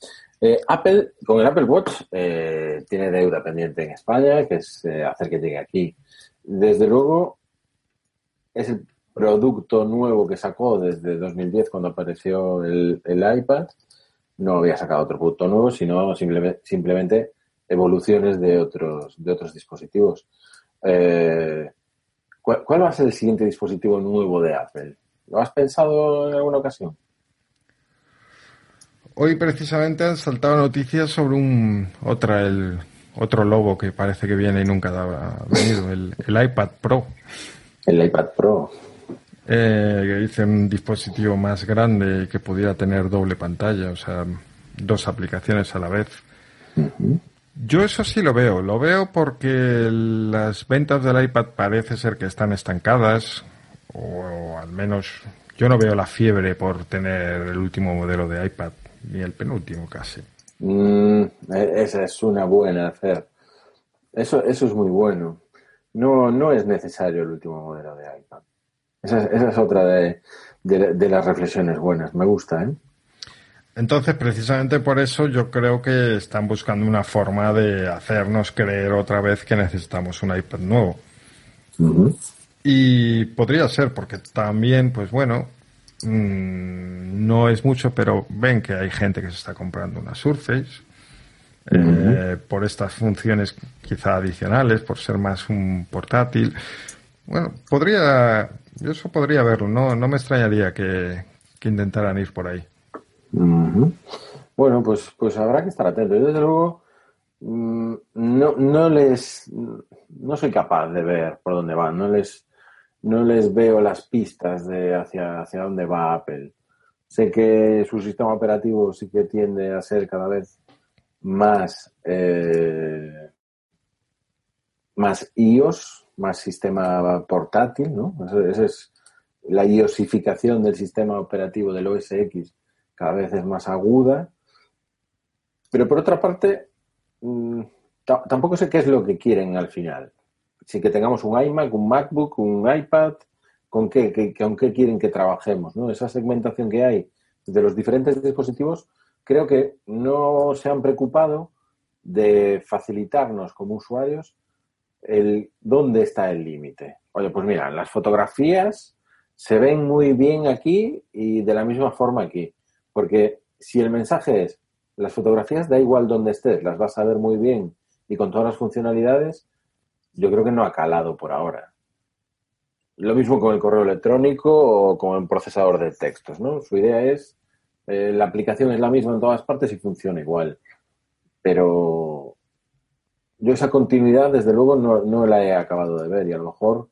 Eh, Apple, con el Apple Watch, eh, tiene deuda pendiente en España, que es hacer que llegue aquí. Desde luego, es el producto nuevo que sacó desde 2010 cuando apareció el iPad no había sacado otro producto nuevo, sino simplemente, evoluciones de otros, de otros dispositivos. Eh, ¿cuál, va a ser el siguiente dispositivo nuevo de Apple? ¿Lo has pensado en alguna ocasión? Hoy precisamente han saltado noticias sobre un otra el otro logo que parece que viene y nunca ha venido, el, iPad Pro. El iPad Pro. Eh, que dice un dispositivo más grande que pudiera tener doble pantalla, o sea, dos aplicaciones a la vez. Yo eso sí lo veo, lo veo porque las ventas del iPad parece ser que están estancadas, o al menos yo no veo la fiebre por tener el último modelo de iPad ni el penúltimo casi. Mm, e-, esa es una buena hacer. Eso, eso es muy bueno. No, no es necesario el último modelo de iPad. Esa, es otra de, de, las reflexiones buenas. Me gusta, ¿eh? Entonces, precisamente por eso yo creo que están buscando una forma de hacernos creer otra vez que necesitamos un iPad nuevo. Y podría ser, porque también, pues bueno, Mm, no es mucho, pero ven que hay gente que se está comprando una Surface eh, por estas funciones quizá adicionales, por ser más un portátil. Bueno, podría, eso podría verlo, no, no me extrañaría que, intentaran ir por ahí. Bueno, pues, pues habrá que estar atento. Yo desde luego mm, no, no les, no soy capaz de ver por dónde van, no les, no les veo las pistas de hacia, hacia dónde va Apple. Sé que su sistema operativo sí que tiende a ser cada vez más, eh, más iOS, más sistema portátil, ¿no? Esa es la iosificación del sistema operativo del OS X cada vez es más aguda. Pero por otra parte, mm, tampoco sé qué es lo que quieren al final sin que tengamos un iMac, un MacBook, un iPad, ¿con qué, con qué quieren que trabajemos? ¿no? Esa segmentación que hay de los diferentes dispositivos, creo que no se han preocupado de facilitarnos como usuarios el dónde está el límite. Oye, pues mira, las fotografías se ven muy bien aquí y de la misma forma aquí. Porque si el mensaje es, las fotografías da igual dónde estés, las vas a ver muy bien y con todas las funcionalidades, yo creo que no ha calado por ahora. Lo mismo con el correo electrónico o con el procesador de textos, ¿no? Su idea es, eh, la aplicación es la misma en todas partes y funciona igual. Pero yo esa continuidad, desde luego, no, la he acabado de ver y a lo mejor,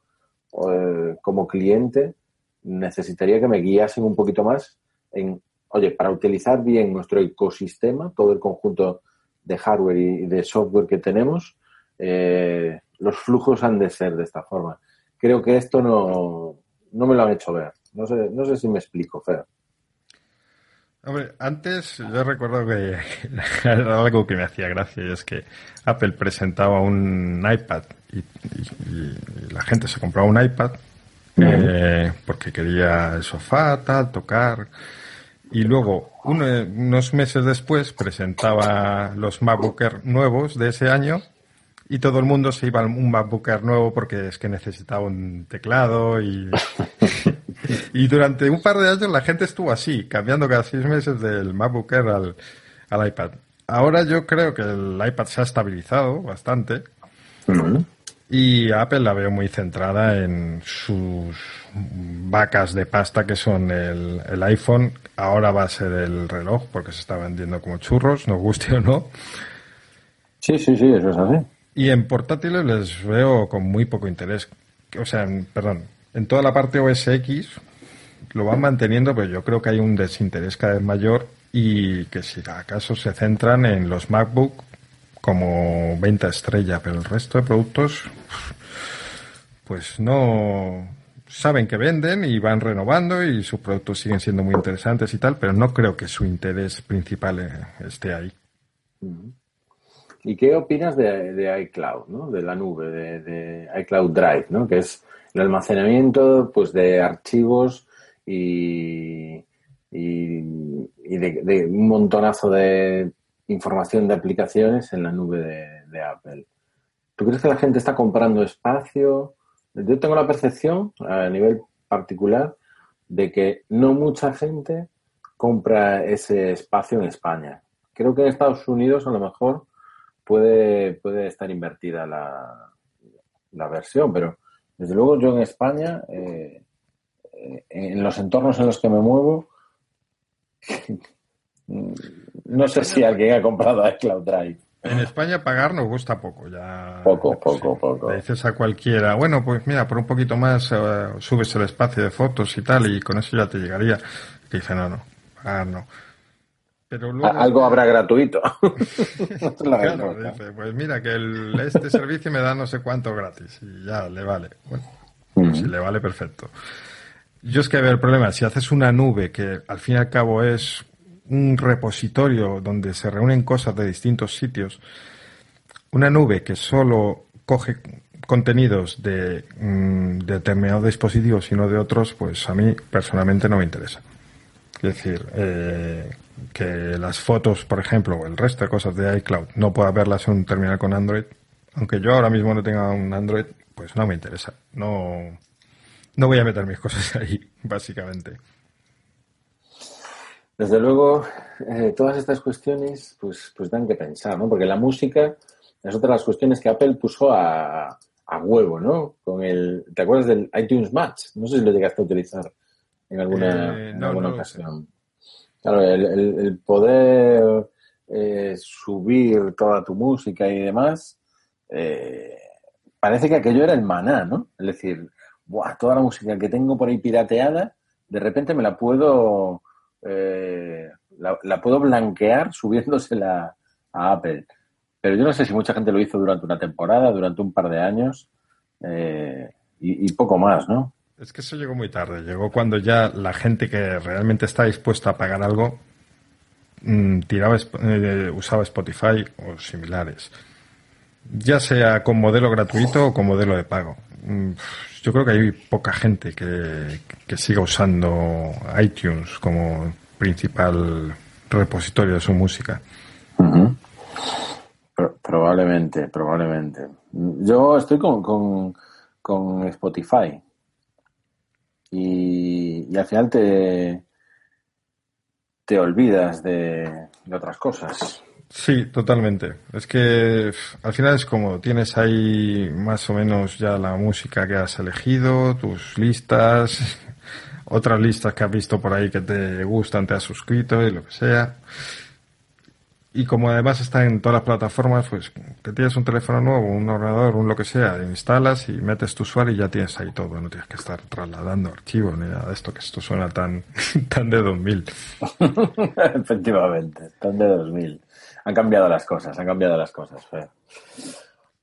eh, como cliente, necesitaría que me guiasen un poquito más en, oye, para utilizar bien nuestro ecosistema, todo el conjunto de hardware y de software que tenemos, eh, los flujos han de ser de esta forma. Creo que esto no, no me lo han hecho ver. No sé, no sé si me explico, Fer. Hombre, antes yo recuerdo que era algo que me hacía gracia y es que Apple presentaba un iPad y, la gente se compraba un iPad eh, porque quería el sofá, tal, tocar. Y luego, unos meses después, presentaba los MacBook Air nuevos de ese año y todo el mundo se iba a un MacBook Air nuevo porque es que necesitaba un teclado y, y durante un par de años la gente estuvo así, cambiando cada seis meses del MacBook Air al, al iPad. Ahora yo creo que el iPad se ha estabilizado bastante y Apple la veo muy centrada en sus vacas de pasta que son el, el iPhone. Ahora va a ser el reloj porque se está vendiendo como churros, nos guste o no. Sí, sí, sí, eso es así. Y en portátiles les veo con muy poco interés. O sea, perdón, en toda la parte OS X lo van manteniendo, pero yo creo que hay un desinterés cada vez mayor y que si acaso se centran en los MacBook como venta estrella, pero el resto de productos, pues no saben que venden y van renovando y sus productos siguen siendo muy interesantes y tal, pero no creo que su interés principal eh, esté ahí. ¿Y qué opinas de, iCloud, ¿no? de la nube, de, iCloud Drive, ¿no? que es el almacenamiento pues, de archivos y, y, de, un montonazo de información de aplicaciones en la nube de, Apple? ¿Tú crees que la gente está comprando espacio? Yo tengo la percepción, a nivel particular, de que no mucha gente compra ese espacio en España. Creo que en Estados Unidos a lo mejor puede, puede estar invertida la, la versión, pero desde luego yo en España, eh, eh, en los entornos en los que me muevo, no sé si alguien ha comprado iCloud Drive. En España pagar nos gusta poco, ya. Poco, poco, poco. Le dices a cualquiera, bueno, pues mira, por un poquito más eh, subes el espacio de fotos y tal, y con eso ya te llegaría. Y dice, no, no, pagar no. Pero Algo habrá gratuito. claro, dice, pues mira, que el, este servicio me da no sé cuánto gratis, y ya le vale. Bueno, pues si le vale, perfecto. Yo es que, a ver, el problema, si haces una nube que al fin y al cabo es un repositorio donde se reúnen cosas de distintos sitios, una nube que solo coge contenidos de, mm, determinados dispositivos y no de otros, pues a mí personalmente no me interesa. Es decir, eh, que las fotos, por ejemplo, o el resto de cosas de iCloud no pueda verlas en un terminal con Android, aunque yo ahora mismo no tenga un Android, pues no me interesa. No, no voy a meter mis cosas ahí, básicamente. Desde luego, eh, todas estas cuestiones pues, pues dan que pensar, ¿no? Porque la música es otra de las cuestiones que Apple puso a, a huevo, ¿no? Con el, ¿te acuerdas del iTunes Match? No sé si lo llegaste a utilizar en alguna, eh, en alguna ocasión. Claro, el, poder eh, subir toda tu música y demás, parece que aquello era el maná, ¿no? Es decir, Buah, toda la música que tengo por ahí pirateada, de repente me la puedo eh, la, puedo blanquear subiéndosela a Apple. Pero yo no sé si mucha gente lo hizo durante una temporada, durante un par de años eh, y, poco más, ¿no? Es que eso llegó muy tarde. Llegó cuando ya la gente que realmente está dispuesta a pagar algo mm, tiraba, eh, usaba Spotify o similares. Ya sea con modelo gratuito o con modelo de pago. Mm, yo creo que hay poca gente que, siga usando iTunes como principal repositorio de su música. probablemente, probablemente. Yo estoy con, con, Spotify y, al final te, te olvidas de otras cosas. Sí, totalmente. Es que al final es como tienes ahí más o menos ya la música que has elegido, tus listas, otras listas que has visto por ahí que te gustan, te has suscrito y lo que sea. Y como además está en todas las plataformas, pues que tienes un teléfono nuevo, un ordenador, un lo que sea, instalas y metes tu usuario y ya tienes ahí todo. No tienes que estar trasladando archivos ni nada de esto, que esto suena tan, tan de 2000. Efectivamente, tan de 2000 han cambiado las cosas, han cambiado las cosas.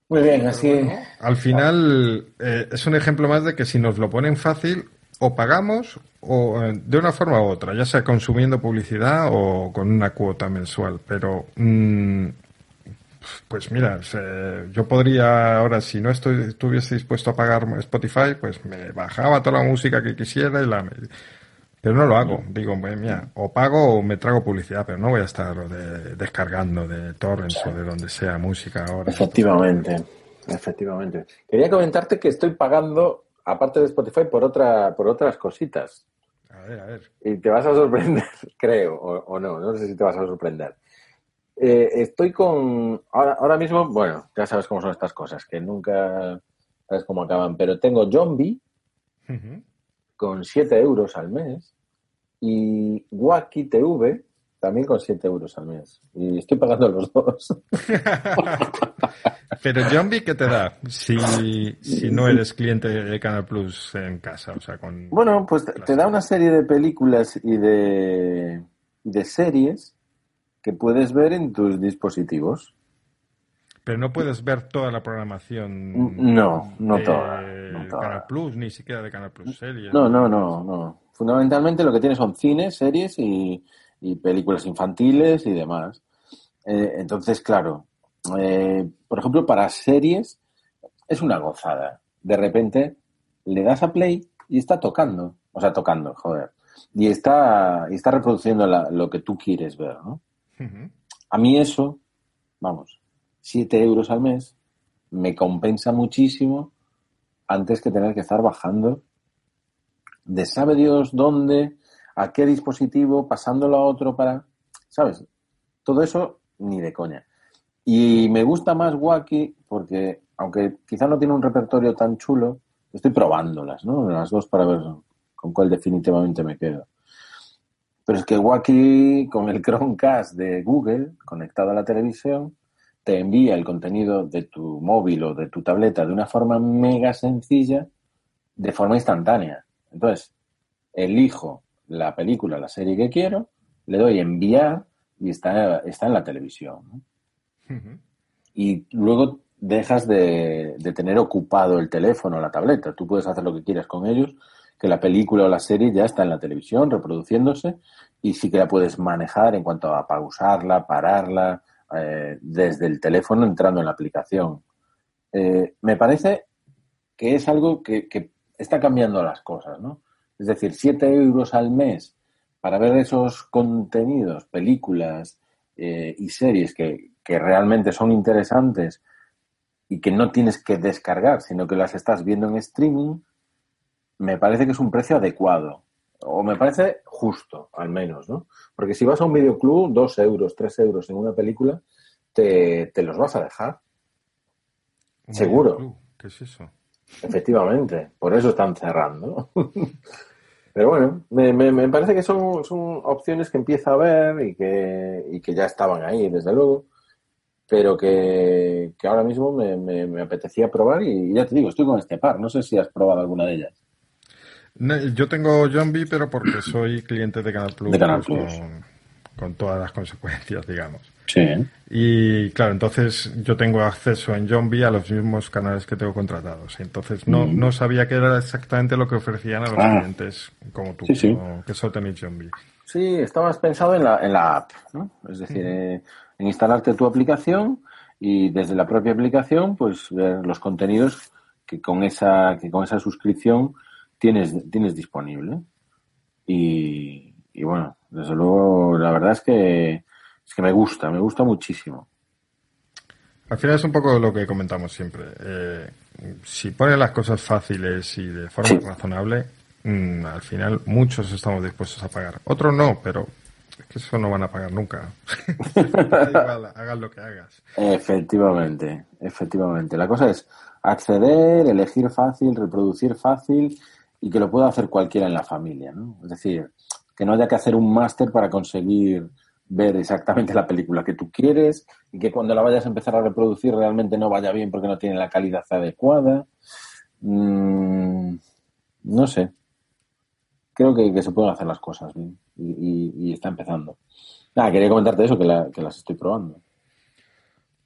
Muy bien, así. al final eh, es un ejemplo más de que si nos lo ponen fácil, o pagamos o eh, de una forma u otra, ya sea consumiendo publicidad o con una cuota mensual. Pero, mm, pues mira, yo podría ahora, si no estoy, estuviese dispuesto a pagar Spotify, pues me bajaba toda la música que quisiera y la pero no lo hago. Digo, mira, o pago o me trago publicidad, pero no voy a estar descargando de torrents o de donde sea música ahora. Efectivamente, efectivamente. Quería comentarte que estoy pagando, aparte de Spotify, por otra, por otras cositas. A ver, a ver. Y te vas a sorprender, creo, o, no, no sé si te vas a sorprender. Eh, estoy con, ahora, ahora mismo, bueno, ya sabes cómo son estas cosas, que nunca sabes cómo acaban, pero tengo Zombie, con 7 euros al mes y Wacky TV también con 7 euros al mes. Y estoy pagando los dos. Pero Zombie, ¿qué te da si, si no eres cliente de Canal Plus en casa? O sea, con bueno, pues te, da una serie de películas y de, de series que puedes ver en tus dispositivos. Pero no puedes ver toda la programación. No, no de toda. Canal Plus, ni siquiera de Canal Plus series. No, no, no, no. Fundamentalmente lo que tienes son cines, series y, películas infantiles y demás. Eh, entonces, claro, eh, por ejemplo, para series es una gozada. De repente le das a play y está tocando. O sea, tocando, joder. Y está, y está reproduciendo lo que tú quieres ver, ¿no? A mí eso, vamos, 7 euros al mes me compensa muchísimo antes que tener que estar bajando de sabe Dios dónde a qué dispositivo, pasándolo a otro para, ¿sabes? Todo eso ni de coña. Y me gusta más Wacky porque, aunque quizá no tiene un repertorio tan chulo, estoy probándolas, ¿no? Las dos para ver con cuál definitivamente me quedo. Pero es que Wacky, con el Chromecast de Google conectado a la televisión, te envía el contenido de tu móvil o de tu tableta de una forma mega sencilla, de forma instantánea. Entonces, elijo la película, la serie que quiero, le doy enviar y está, está en la televisión. Y luego dejas de, de, tener ocupado el teléfono o la tableta. Tú puedes hacer lo que quieras con ellos, que la película o la serie ya está en la televisión reproduciéndose y sí que la puedes manejar en cuanto a pausarla, pararla, eh, desde el teléfono entrando en la aplicación. Eh, me parece que es algo que, está cambiando las cosas, ¿no? Es decir, 7 euros al mes para ver esos contenidos, películas eh, y series que, que realmente son interesantes y que no tienes que descargar, sino que las estás viendo en streaming, me parece que es un precio adecuado. O me parece justo, al menos, ¿no? Porque si vas a un videoclub, dos euros, tres euros en una película, te, los vas a dejar. Seguro. ¿Qué es eso? Efectivamente, por eso están cerrando. Pero bueno, me, me, parece que son, son, opciones que empieza a ver y que, y que ya estaban ahí, desde luego, pero que, ahora mismo me, me, apetecía probar y ya te digo, estoy con este par. No sé si has probado alguna de ellas yo tengo Zombie, pero porque soy cliente de Canal Plus. Con, todas las consecuencias, digamos. Sí. Y claro, entonces yo tengo acceso en Zombie a los mismos canales que tengo contratados. Entonces no, mm. no sabía que era exactamente lo que ofrecían a los ah. clientes como tú, que solo tenéis Zombie. Sí, estabas pensado en la, en la app, ¿no? Es decir, eh, en instalarte tu aplicación y desde la propia aplicación, pues ver los contenidos que con esa, que con esa suscripción tienes, tienes disponible. Y, bueno, desde luego, la verdad es que, es que me gusta, me gusta muchísimo. Al final es un poco lo que comentamos siempre. Eh, si pones las cosas fáciles y de forma razonable, mm, al final muchos estamos dispuestos a pagar. Otros no, pero es que eso no van a pagar nunca. hagas lo que hagas. Efectivamente, efectivamente. La cosa es acceder, elegir fácil, reproducir fácil y que lo pueda hacer cualquiera en la familia, ¿no? Es decir, que no haya que hacer un máster para conseguir ver exactamente la película que tú quieres y que cuando la vayas a empezar a reproducir realmente no vaya bien porque no tiene la calidad adecuada. Mm, no sé. Creo que, se pueden hacer las cosas bien y, está empezando. Nada, quería comentarte eso, que, que las estoy probando.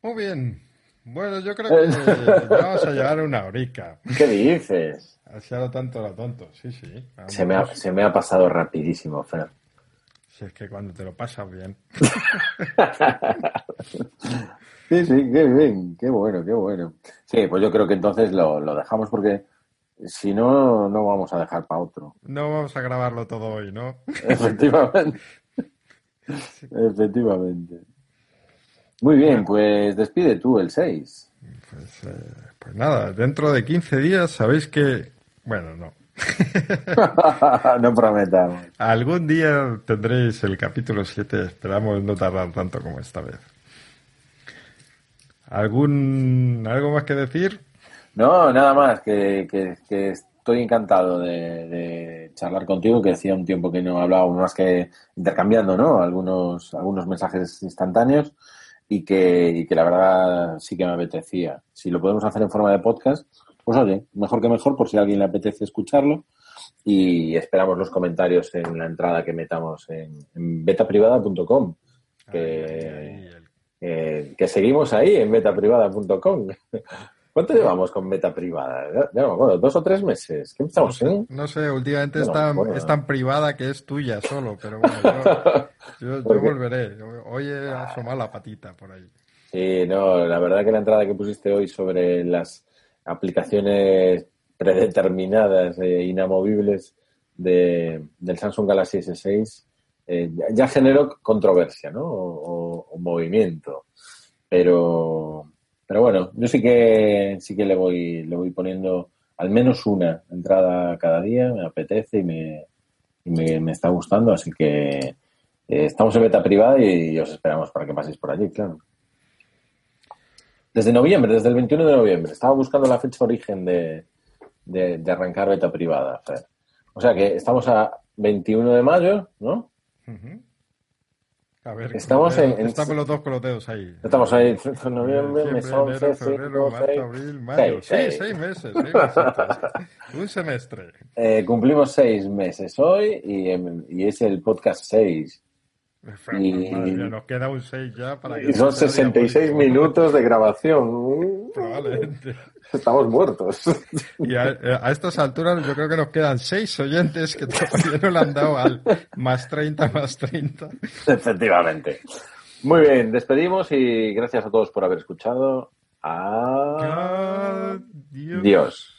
Muy bien. Bueno, yo creo que vamos a llegar a una horica. ¿Qué dices? Ha sido tanto lo tonto, sí, sí. Se me, ha, se me ha pasado rapidísimo, Fer. Si es que cuando te lo pasas bien. sí, sí, qué bien, qué bueno, qué bueno. Sí, pues yo creo que entonces lo, lo dejamos porque si no, no vamos a dejar para otro. No vamos a grabarlo todo hoy, ¿no? Efectivamente. Efectivamente. Muy bien, pues despide tú el 6. Pues, eh, pues nada, dentro de 15 días sabéis que bueno, no. no prometamos. Algún día tendréis el capítulo 7. Esperamos no tardar tanto como esta vez. ¿Algún algo más que decir? No, nada más. Que, estoy encantado de, charlar contigo. Que hacía un tiempo que no hablábamos más que intercambiando, ¿no? Algunos algunos mensajes instantáneos y que, y que la verdad sí que me apetecía. Si lo podemos hacer en forma de podcast, pues oye, mejor que mejor por si a alguien le apetece escucharlo. Y esperamos los comentarios en la entrada que metamos en, betaprivada.com. Que, eh, que seguimos ahí en betaprivada.com. ¿Cuánto llevamos con beta privada? dos o tres meses. ¿Qué empezamos? No sé, últimamente es, tan, privada que es tuya solo, pero bueno, yo, volveré. Hoy he asomado la patita por ahí. Sí, no, la verdad que la entrada que pusiste hoy sobre las aplicaciones predeterminadas e inamovibles de, del Samsung Galaxy S6 eh, ya generó controversia, ¿no? O, movimiento. Pero, pero bueno, yo sí que sí que le voy le voy poniendo al menos una entrada cada día, me apetece y me me, está gustando, así que eh, estamos en beta privada y, os esperamos para que paséis por allí, claro. Desde noviembre, desde el 21 de noviembre. Estaba buscando la fecha origen de, de, arrancar beta privada. O sea que estamos a 21 de mayo, ¿no? A ver, estamos en, Estamos los dos ahí. Estamos ahí en noviembre, mes 11, febrero, marzo, abril, mayo. sí, seis, meses. Un semestre. Eh, cumplimos seis meses hoy y, y es el podcast 6. Y, nos queda un 6 ya para que... Y son 66 minutos de grabación. Probablemente. Estamos muertos. Y a, estas alturas yo creo que nos quedan 6 oyentes que todavía no le han dado al más 30, más 30. Efectivamente. Muy bien, despedimos y gracias a todos por haber escuchado. Adiós. Dios.